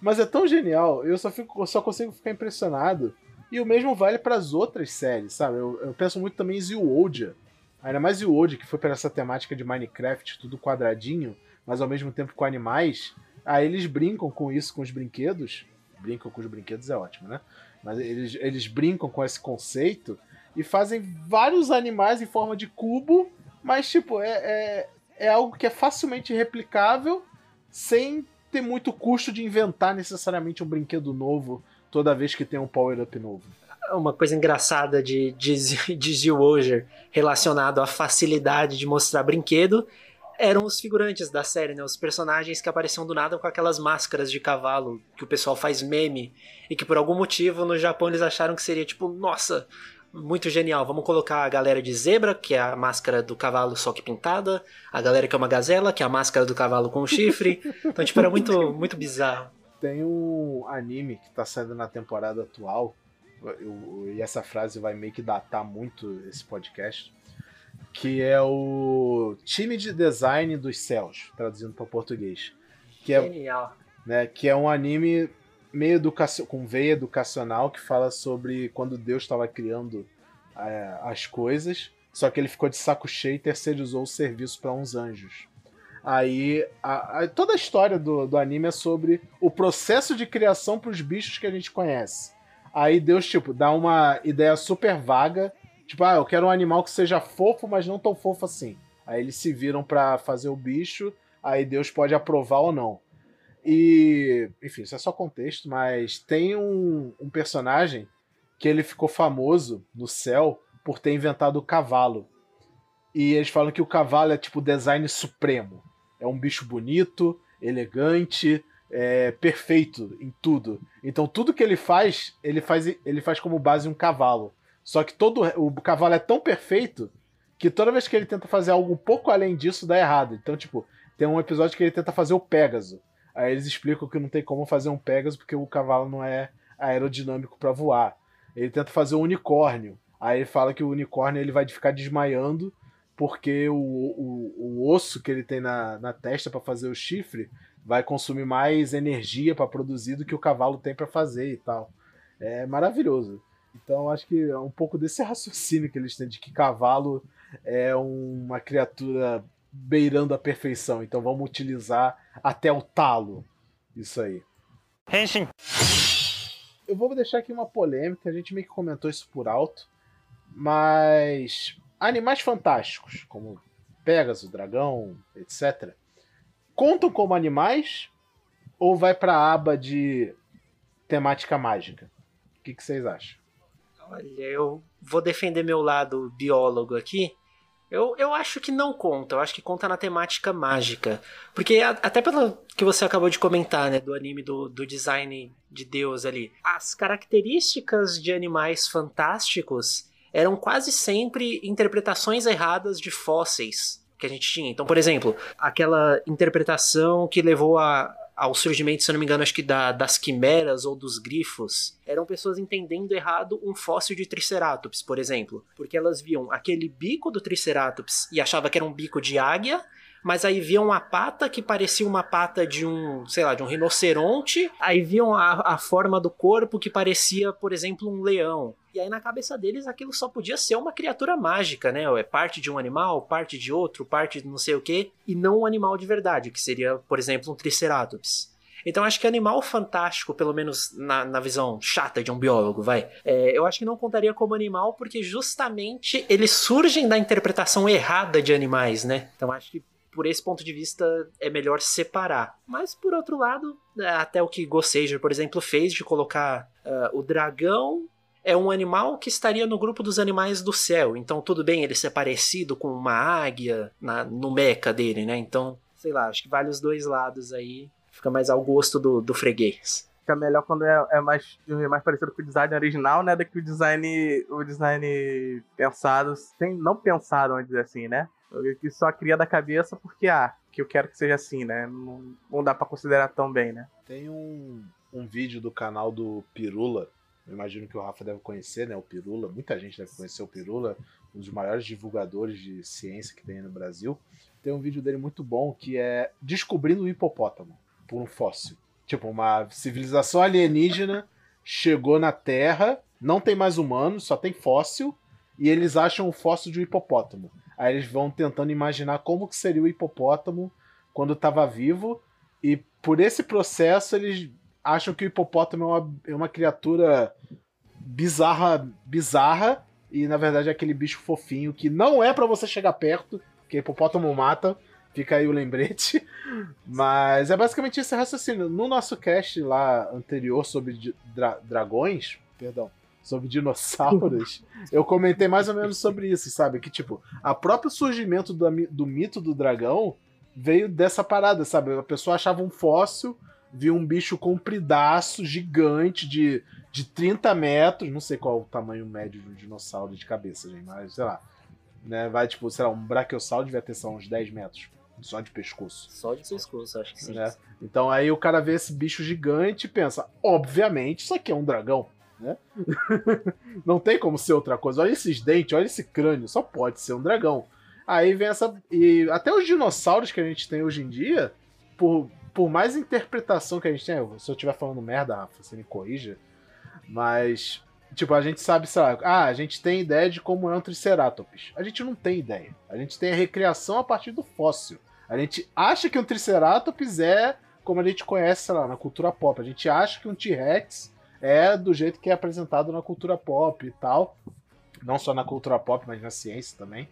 S1: Mas é tão genial. Eu só, fico, eu só consigo ficar impressionado. E o mesmo vale para as outras séries, sabe? Eu, eu penso muito também em Ziodia. Ainda mais Ziodia, que foi para essa temática de Minecraft, tudo quadradinho, mas ao mesmo tempo com animais. Aí eles brincam com isso, com os brinquedos. Brincam com os brinquedos é ótimo, né? Mas eles, eles brincam com esse conceito e fazem vários animais em forma de cubo, mas, tipo, é, é, é algo que é facilmente replicável sem ter muito custo de inventar necessariamente um brinquedo novo toda vez que tem um power-up novo.
S3: Uma coisa engraçada de, de, de Zilwoger relacionado à facilidade de mostrar brinquedo eram os figurantes da série, né? Os personagens que apareciam do nada com aquelas máscaras de cavalo que o pessoal faz meme e que por algum motivo no Japão eles acharam que seria tipo, nossa, muito genial. Vamos colocar a galera de zebra, que é a máscara do cavalo só que pintada, a galera que é uma gazela, que é a máscara do cavalo com chifre. Então, tipo, era muito, muito bizarro.
S1: Tem um anime que tá saindo na temporada atual, eu, e essa frase vai meio que datar muito esse podcast, que é o time de design dos céus, traduzindo para português. Que é,
S3: Genial.
S1: Né, que é um anime meio com veia educacional que fala sobre quando Deus estava criando é, as coisas, só que ele ficou de saco cheio e terceirizou o serviço para uns anjos. Aí a, a, toda a história do, do anime é sobre o processo de criação para os bichos que a gente conhece. Aí Deus, tipo, dá uma ideia super vaga Tipo, ah, eu quero um animal que seja fofo, mas não tão fofo assim. Aí eles se viram para fazer o bicho, aí Deus pode aprovar ou não. E, enfim, isso é só contexto, mas tem um, um personagem que ele ficou famoso no céu por ter inventado o cavalo. E eles falam que o cavalo é tipo design supremo. É um bicho bonito, elegante, é, perfeito em tudo. Então tudo que ele faz, ele faz, ele faz como base um cavalo. Só que todo o cavalo é tão perfeito que toda vez que ele tenta fazer algo um pouco além disso, dá errado. Então, tipo, tem um episódio que ele tenta fazer o Pégaso. Aí eles explicam que não tem como fazer um Pégaso porque o cavalo não é aerodinâmico para voar. Ele tenta fazer o unicórnio. Aí ele fala que o unicórnio ele vai ficar desmaiando porque o, o, o osso que ele tem na, na testa para fazer o chifre vai consumir mais energia para produzir do que o cavalo tem para fazer e tal. É maravilhoso. Então acho que é um pouco desse raciocínio que eles têm de que cavalo é uma criatura beirando a perfeição. Então vamos utilizar até o talo isso aí.
S3: Henshin.
S1: Eu vou deixar aqui uma polêmica, a gente meio que comentou isso por alto, mas animais fantásticos, como Pegasus, dragão, etc., contam como animais ou vai para a aba de temática mágica? O que, que vocês acham?
S3: Olha, eu vou defender meu lado biólogo aqui. Eu, eu acho que não conta, eu acho que conta na temática mágica. Porque a, até pelo que você acabou de comentar, né, do anime do, do design de Deus ali, as características de animais fantásticos eram quase sempre interpretações erradas de fósseis que a gente tinha. Então, por exemplo, aquela interpretação que levou a, ao surgimento, se eu não me engano, acho que da, das quimeras ou dos grifos, eram pessoas entendendo errado um fóssil de Triceratops, por exemplo. Porque elas viam aquele bico do Triceratops e achavam que era um bico de águia, mas aí viam uma pata que parecia uma pata de um, sei lá, de um rinoceronte, aí viam a, a forma do corpo que parecia, por exemplo, um leão. E aí na cabeça deles aquilo só podia ser uma criatura mágica, né? É parte de um animal, parte de outro, parte de não sei o quê, e não um animal de verdade, que seria, por exemplo, um Triceratops. Então acho que animal fantástico, pelo menos na, na visão chata de um biólogo, vai. É, eu acho que não contaria como animal porque justamente eles surgem da interpretação errada de animais, né? Então acho que por esse ponto de vista é melhor separar. Mas por outro lado, é, até o que Gossager, por exemplo, fez de colocar uh, o dragão é um animal que estaria no grupo dos animais do céu. Então, tudo bem ele ser parecido com uma águia na, no meca dele, né? Então, sei lá, acho que vale os dois lados aí. Fica mais ao gosto do, do freguês.
S2: fica melhor quando é, é mais, é mais parecido com o design original, né? Do que o design, o design pensado, sem, não pensado, vamos dizer assim, né? Que só cria da cabeça porque, ah, que eu quero que seja assim, né? Não, não dá para considerar tão bem, né?
S1: Tem um, um vídeo do canal do Pirula, eu imagino que o Rafa deve conhecer, né? O Pirula, muita gente deve conhecer o Pirula, um dos maiores divulgadores de ciência que tem no Brasil. Tem um vídeo dele muito bom que é Descobrindo o Hipopótamo por um fóssil. Tipo, uma civilização alienígena chegou na Terra, não tem mais humanos, só tem fóssil, e eles acham o fóssil de um hipopótamo. Aí eles vão tentando imaginar como que seria o hipopótamo quando estava vivo, e por esse processo eles acham que o hipopótamo é uma, é uma criatura bizarra, bizarra, e na verdade é aquele bicho fofinho que não é para você chegar perto, que hipopótamo mata, Fica aí o lembrete. Mas é basicamente esse raciocínio. No nosso cast lá anterior sobre dra dragões, perdão, sobre dinossauros, eu comentei mais ou menos sobre isso, sabe? Que, tipo, a próprio surgimento do, do mito do dragão veio dessa parada, sabe? A pessoa achava um fóssil, via um bicho compridaço, gigante, de, de 30 metros, não sei qual o tamanho médio de um dinossauro de cabeça, gente, mas sei lá. Né, vai, tipo, sei lá, um brachiosauro devia ter só uns 10 metros. Só de pescoço.
S3: Só de pescoço, acho que sim.
S1: Né? Então aí o cara vê esse bicho gigante e pensa, obviamente, isso aqui é um dragão. Né? Não tem como ser outra coisa. Olha esses dentes, olha esse crânio, só pode ser um dragão. Aí vem essa. E até os dinossauros que a gente tem hoje em dia, por, por mais interpretação que a gente tem, se eu estiver falando merda, Rafa, você me corrija. Mas, tipo, a gente sabe, sei lá, ah, a gente tem ideia de como é um Triceratops. A gente não tem ideia. A gente tem a recriação a partir do fóssil. A gente acha que um Triceratops é como a gente conhece, sei lá, na cultura pop. A gente acha que um T-Rex é do jeito que é apresentado na cultura pop e tal. Não só na cultura pop, mas na ciência também.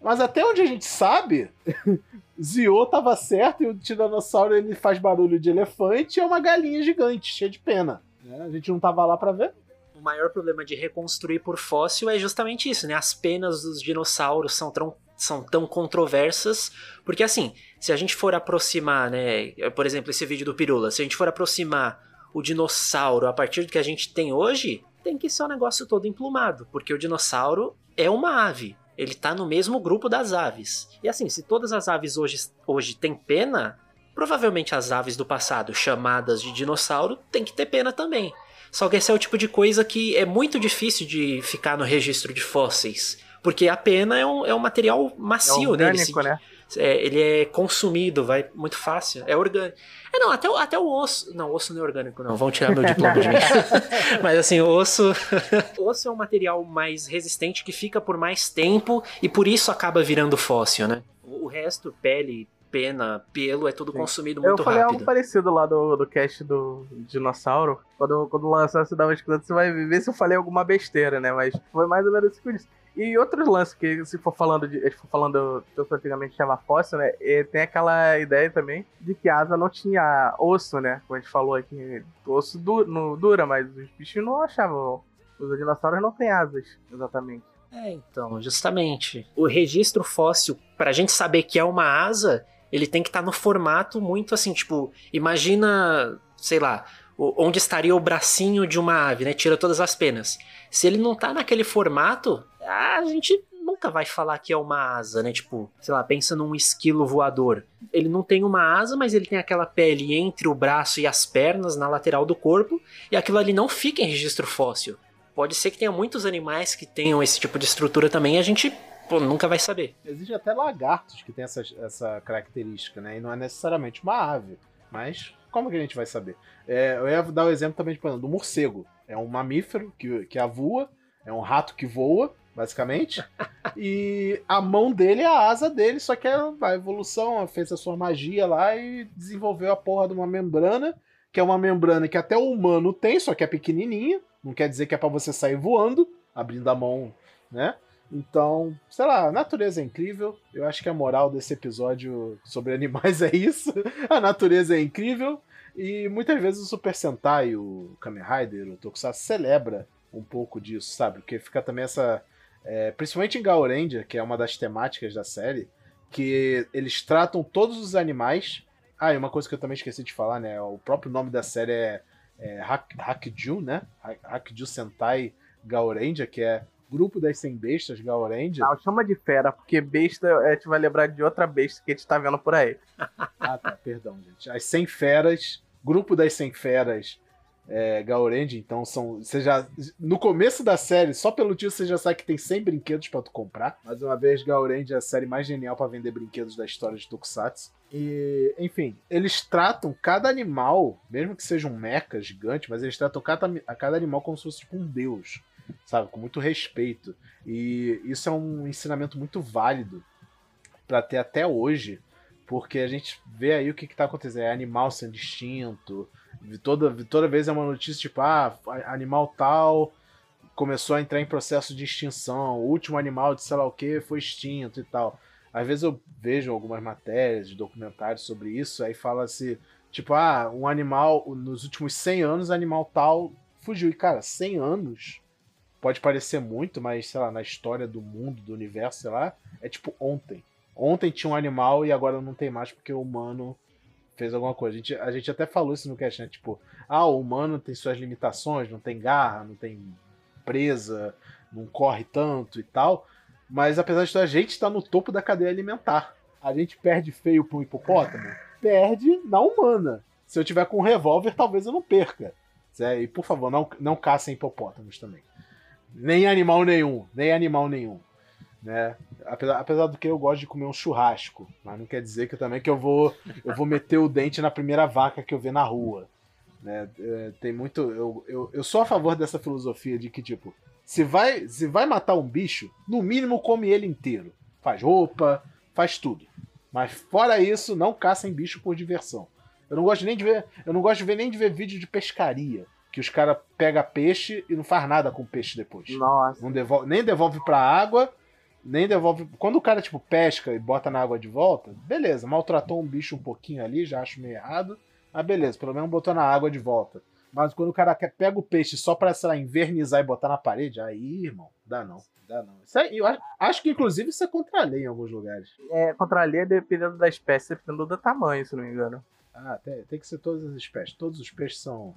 S1: Mas até onde a gente sabe, Zio tava certo e o tiranossauro ele faz barulho de elefante e é uma galinha gigante, cheia de pena. Né? A gente não tava lá para ver.
S3: O maior problema de reconstruir por fóssil é justamente isso, né? As penas dos dinossauros são tão são tão controversas, porque assim, se a gente for aproximar, né, por exemplo, esse vídeo do Pirula, se a gente for aproximar o dinossauro a partir do que a gente tem hoje, tem que ser um negócio todo emplumado, porque o dinossauro é uma ave, ele tá no mesmo grupo das aves. E assim, se todas as aves hoje, hoje têm pena, provavelmente as aves do passado, chamadas de dinossauro, tem que ter pena também. Só que esse é o tipo de coisa que é muito difícil de ficar no registro de fósseis. Porque a pena é um, é um material macio,
S2: é orgânico,
S3: né? Ele, se, é, ele é consumido, vai muito fácil. É orgânico. É, não, até, até o osso. Não, osso não é orgânico, não. Vão tirar meu diploma de mim. Mas assim, o osso. o osso é um material mais resistente que fica por mais tempo e por isso acaba virando fóssil, né? O resto, pele, pena, pelo, é tudo Sim. consumido muito rápido.
S2: Eu falei
S3: rápido.
S2: algo parecido lá do, do cast do dinossauro. Quando, quando lançar, uma escuta, você vai ver se eu falei alguma besteira, né? Mas foi mais ou menos isso que eu disse. E outros lances que, se for falando de. Se for falando que eu antigamente chamava fóssil, né? tem aquela ideia também de que a asa não tinha osso, né? Como a gente falou aqui. Osso du, dura, mas os bichos não achavam. Os dinossauros não têm asas, exatamente.
S3: É, então, justamente. O registro fóssil, pra gente saber que é uma asa, ele tem que estar tá no formato muito assim, tipo, imagina, sei lá, onde estaria o bracinho de uma ave, né? Tira todas as penas. Se ele não tá naquele formato, a gente nunca vai falar que é uma asa, né? Tipo, sei lá, pensa num esquilo voador. Ele não tem uma asa, mas ele tem aquela pele entre o braço e as pernas na lateral do corpo, e aquilo ali não fica em registro fóssil. Pode ser que tenha muitos animais que tenham esse tipo de estrutura também, e a gente pô, nunca vai saber.
S1: Existem até lagartos que têm essa, essa característica, né? E não é necessariamente uma ave, mas como que a gente vai saber? É, eu ia dar o exemplo também de, do morcego. É um mamífero que, que voa, é um rato que voa, basicamente. e a mão dele é a asa dele, só que a evolução fez a sua magia lá e desenvolveu a porra de uma membrana, que é uma membrana que até o humano tem, só que é pequenininha. Não quer dizer que é para você sair voando, abrindo a mão, né? Então, sei lá, a natureza é incrível. Eu acho que a moral desse episódio sobre animais é isso. A natureza é incrível. E muitas vezes o Super Sentai, o Kamen Rider, o Tokusatsu celebra um pouco disso, sabe? Porque fica também essa é, principalmente em Gaoranger, que é uma das temáticas da série, que eles tratam todos os animais. Ah, e uma coisa que eu também esqueci de falar, né? O próprio nome da série é é, Hak, Hakju, né? Hakju Sentai Gaurendia, que é grupo das 100 bestas Gaurendia.
S2: Não, chama de fera, porque besta a gente vai lembrar de outra besta que a gente tá vendo por aí.
S1: ah, tá, perdão, gente. As 100 feras, grupo das 100 feras é, então são. Você já. No começo da série, só pelo tio você já sabe que tem 100 brinquedos para tu comprar. Mais uma vez, Gaurendia é a série mais genial para vender brinquedos da história de Tokusatsu. E, enfim, eles tratam cada animal, mesmo que seja um mecha gigante, mas eles tratam cada, cada animal como se fosse tipo um deus, sabe? Com muito respeito. E isso é um ensinamento muito válido para ter até hoje, porque a gente vê aí o que, que tá acontecendo. É animal sendo extinto, Toda, toda vez é uma notícia tipo, ah, animal tal começou a entrar em processo de extinção, o último animal de sei lá o que foi extinto e tal. Às vezes eu vejo algumas matérias, documentários sobre isso, aí fala-se, tipo, ah, um animal, nos últimos 100 anos, animal tal fugiu. E, cara, 100 anos pode parecer muito, mas, sei lá, na história do mundo, do universo, sei lá, é tipo ontem. Ontem tinha um animal e agora não tem mais porque o humano fez alguma coisa. A gente, a gente até falou isso no cast, né? Tipo, ah, o humano tem suas limitações, não tem garra, não tem presa, não corre tanto e tal. Mas apesar de tudo, a gente está no topo da cadeia alimentar. A gente perde feio para um hipopótamo? Perde na humana. Se eu tiver com um revólver, talvez eu não perca. E por favor, não, não caçem hipopótamos também. Nem animal nenhum. Nem animal nenhum né? Apesar, apesar do que eu gosto de comer um churrasco, mas não quer dizer que também que eu vou eu vou meter o dente na primeira vaca que eu ver na rua, né? É, tem muito eu, eu, eu sou a favor dessa filosofia de que tipo se vai se vai matar um bicho, no mínimo come ele inteiro, faz roupa, faz tudo, mas fora isso não caçem bicho por diversão. Eu não gosto nem de ver eu não gosto de ver nem de ver vídeo de pescaria que os caras pega peixe e não faz nada com o peixe depois.
S2: Nossa.
S1: Não devolve, nem devolve pra água nem devolve. Quando o cara, tipo, pesca e bota na água de volta, beleza, maltratou um bicho um pouquinho ali, já acho meio errado. Mas beleza, pelo menos botou na água de volta. Mas quando o cara quer, pega o peixe só pra, sei lá, invernizar e botar na parede, aí, irmão, dá não. Dá não. Isso aí, eu acho, acho que, inclusive, isso é contra a lei em alguns lugares.
S2: É, contra a lei dependendo da espécie, dependendo do tamanho, se não me engano.
S1: Ah, tem, tem que ser todas as espécies. Todos os peixes são,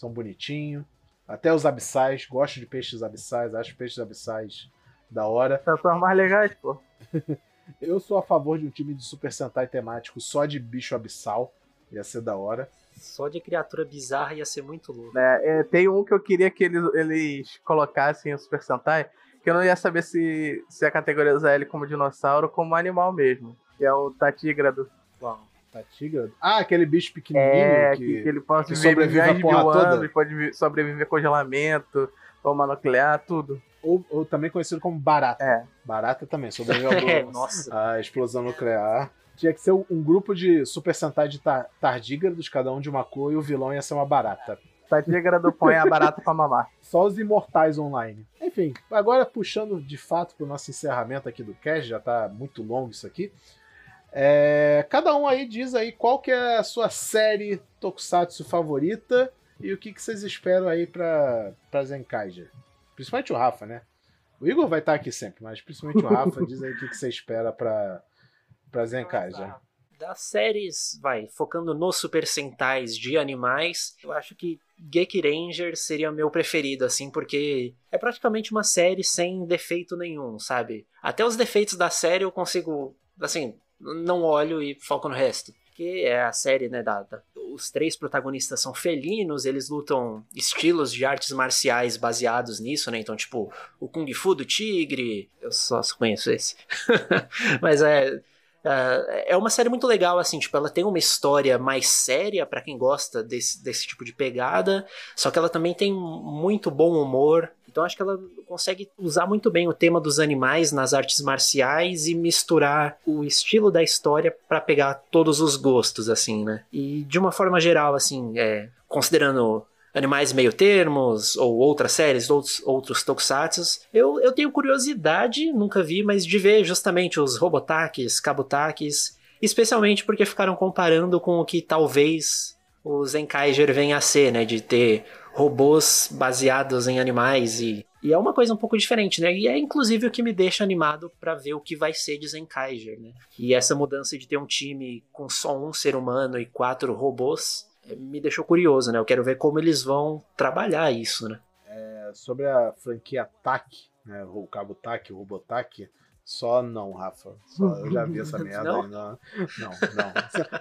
S1: são bonitinhos. Até os abissais. Gosto de peixes abissais. Acho peixes abissais da hora.
S2: São mais legais, pô.
S1: Eu sou a favor de um time de Super Sentai temático só de bicho abissal. Ia ser da hora.
S3: Só de criatura bizarra ia ser muito louco.
S2: É, é, tem um que eu queria que eles, eles colocassem o Super Sentai, que eu não ia saber se, se é categorizar ele como dinossauro ou como animal mesmo. Que é o Tatígrado.
S1: Uau. Tatígrado? Ah, aquele bicho pequenininho
S2: é,
S1: que,
S2: que, ele pode sobreviver a porra toda. Anos, pode sobreviver a congelamento, bomba nuclear, tudo
S1: ou, ou, também conhecido como barata.
S2: É.
S1: Barata também, sobreviveu a explosão nuclear. Tinha que ser um grupo de Super Sentai de tardígrados, cada um de uma cor, e o vilão ia ser uma barata.
S2: Tardígrado põe a barata pra mamar.
S1: Só os imortais online. Enfim, agora puxando de fato pro nosso encerramento aqui do cast, já tá muito longo isso aqui. É, cada um aí diz aí qual que é a sua série Tokusatsu favorita e o que, que vocês esperam aí pra, pra Zenkaiger. Principalmente o Rafa, né? O Igor vai estar aqui sempre, mas principalmente o Rafa diz aí o que, você espera pra, pra Zenkai já.
S3: Das séries, vai, focando nos Super Sentais de animais, eu acho que Geki Ranger seria meu preferido, assim, porque é praticamente uma série sem defeito nenhum, sabe? Até os defeitos da série eu consigo, assim, não olho e foco no resto. Porque é a série, né, da, da, os três protagonistas são felinos, eles lutam estilos de artes marciais baseados nisso, né, então, tipo, o Kung Fu do Tigre, eu só conheço esse, mas é, é, é uma série muito legal, assim, tipo, ela tem uma história mais séria para quem gosta desse, desse tipo de pegada, só que ela também tem muito bom humor, então acho que ela consegue usar muito bem o tema dos animais nas artes marciais e misturar o estilo da história para pegar todos os gostos, assim, né? E de uma forma geral, assim, é, considerando Animais Meio Termos, ou outras séries, outros, outros tokusatsu. Eu, eu tenho curiosidade, nunca vi, mas de ver justamente os robotaques, kabutakis, especialmente porque ficaram comparando com o que talvez o Zenkaiger venha a ser, né? De ter robôs baseados em animais e, e é uma coisa um pouco diferente, né? E é inclusive o que me deixa animado para ver o que vai ser de Zenkaiger, né? E essa mudança de ter um time com só um ser humano e quatro robôs me deixou curioso, né? Eu quero ver como eles vão trabalhar isso, né?
S1: É, sobre a franquia TAC, né? O cabo TAC, o Robotac, só não, Rafa. Só, eu já vi essa merda
S3: Não?
S1: Não, não,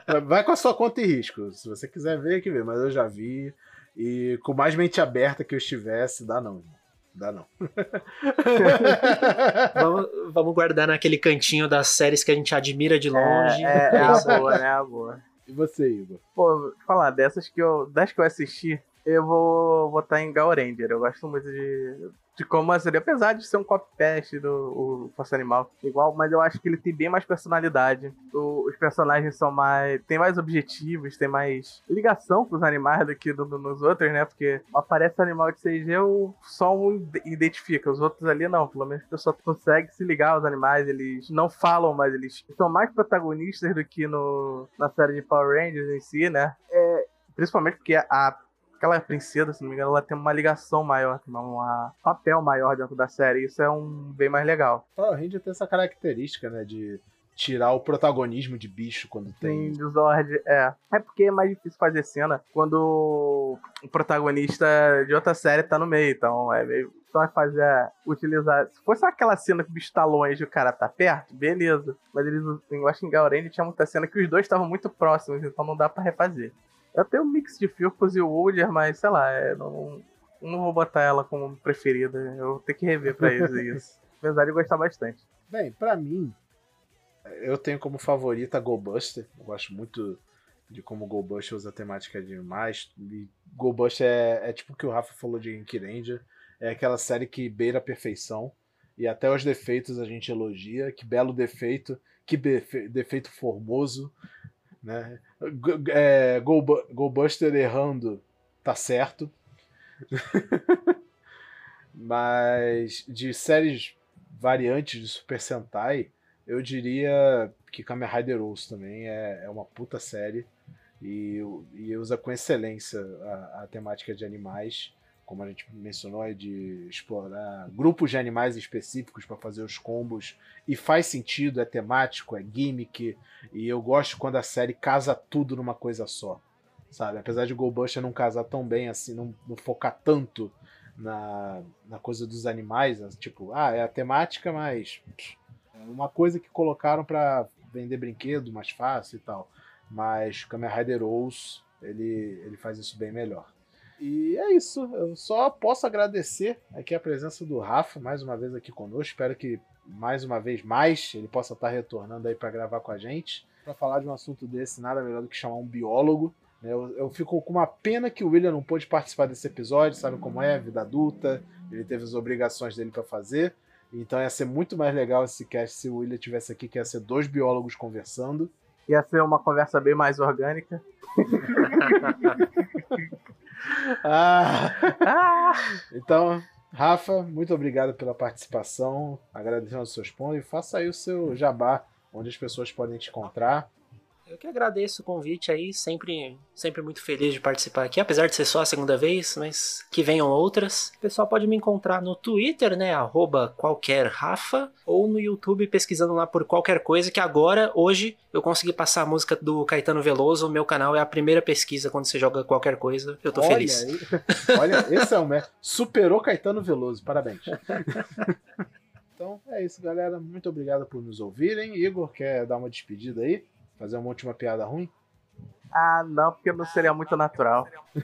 S1: não. Vai com a sua conta e risco. Se você quiser ver, que ver. Mas eu já vi. E com mais mente aberta que eu estivesse, dá não. irmão. Dá não.
S3: Vamos, vamos guardar naquele cantinho das séries que a gente admira de longe.
S2: É, é, é a boa, né? A boa.
S1: E você, Igor?
S2: Pô, falar, dessas que eu. Das que eu assisti, eu vou votar em Gal Ranger. Eu gosto muito de. De como a série, apesar de ser um copy-paste do Força Animal, igual, mas eu acho que ele tem bem mais personalidade. O- os personagens são mais. tem mais objetivos, tem mais ligação com os animais do que do- do- nos outros, né? Porque aparece animal de CG, eu só um ide- identifica. Os outros ali não, pelo menos a pessoa consegue se ligar aos animais, eles não falam, mas eles são mais protagonistas do que no, na série de Power Rangers em si, né? É, principalmente porque a, aquela princesa, se não me engano, ela tem uma ligação maior, tem um papel maior dentro da série. Isso é um bem mais legal.
S1: Power Ranger tem essa característica, né? De tirar o protagonismo de bicho quando tem.
S2: Do Zord, é. É porque é mais difícil fazer cena quando o protagonista de outra série tá no meio, então é meio. Só fazer, utilizar. Se fosse aquela cena que o bicho tá longe e o cara tá perto, beleza. Mas eles, em Gaurange tinha muita cena que os dois estavam muito próximos, então não dá pra refazer. Eu tenho um mix de Firpos e o mas sei lá, é, não, não vou botar ela como preferida. Eu vou ter que rever pra eles isso. Apesar de gostar bastante.
S1: Bem, pra mim, eu tenho como favorita a Goldbuster. Eu gosto muito de como o Goldbuster usa a temática de animais. E Goldbuster é, é tipo o que o Rafa falou de Ink Ranger. É aquela série que beira a perfeição. E até os defeitos a gente elogia. Que belo defeito. Que defeito formoso. Né? É, Goldbuster errando tá certo. Mas de séries variantes de Super Sentai, eu diria que Kamen Rider Ous também é, é uma puta série e, e usa com excelência a, a temática de animais, como a gente mencionou, é de explorar grupos de animais específicos para fazer os combos e faz sentido, é temático, é gimmick e eu gosto quando a série casa tudo numa coisa só, sabe? Apesar de Goldbuster não casar tão bem assim, não, não focar tanto na, na coisa dos animais, tipo, ah, é a temática, mas uma coisa que colocaram para vender brinquedo mais fácil e tal. Mas Kamen Rider Ous, ele, ele faz isso bem melhor. E é isso. Eu só posso agradecer aqui a presença do Rafa mais uma vez aqui conosco. Espero que mais uma vez mais ele possa estar retornando aí para gravar com a gente. Para falar de um assunto desse, nada melhor do que chamar um biólogo. né? Eu, eu fico com uma pena que o William não pôde participar desse episódio, sabe como é, vida adulta, ele teve as obrigações dele para fazer. Então ia ser muito mais legal esse cast se o William tivesse aqui, que ia ser dois biólogos conversando.
S2: Ia ser uma conversa bem mais orgânica.
S1: Ah,
S2: Ah!
S1: então, Rafa, muito obrigado pela participação. Agradecendo os seus pontos e faça aí o seu jabá, onde as pessoas podem te encontrar.
S3: Eu que agradeço o convite aí, sempre, sempre muito feliz de participar aqui, apesar de ser só a segunda vez, mas que venham outras. O pessoal pode me encontrar no Twitter, né, arroba qualquer Rafa, ou no YouTube pesquisando lá por qualquer coisa, que agora, hoje, eu consegui passar a música do Caetano Veloso, o meu canal é a primeira pesquisa quando você joga qualquer coisa, eu tô
S1: olha,
S3: feliz.
S1: olha, esse é o mestre. Superou Caetano Veloso, parabéns. Então é isso, galera. Muito obrigado por nos ouvirem. Igor, quer dar uma despedida aí? Fazer uma última piada ruim?
S2: Ah, não, porque não seria muito natural.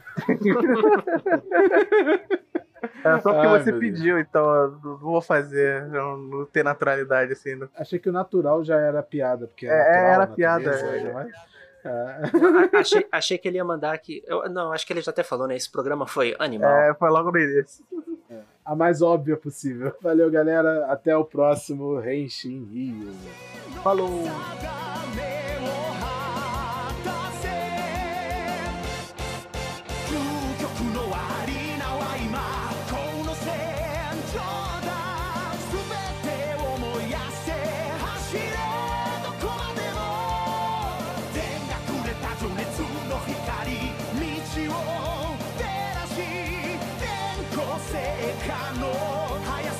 S2: É só porque
S1: Ai,
S2: você pediu, então eu não vou fazer. Não, não tem naturalidade assim. Não.
S1: Achei que o natural já era piada, porque é,
S2: É,
S1: natural,
S2: era piada, é.
S3: A- achei, achei que ele ia mandar aqui. eu- não, acho que ele já até falou, né? Esse programa foi animal.
S2: É, foi logo no início.
S1: a mais óbvia possível. Valeu, galera. Até o próximo Renshin Rio.
S2: Falou!
S4: 成果の速さ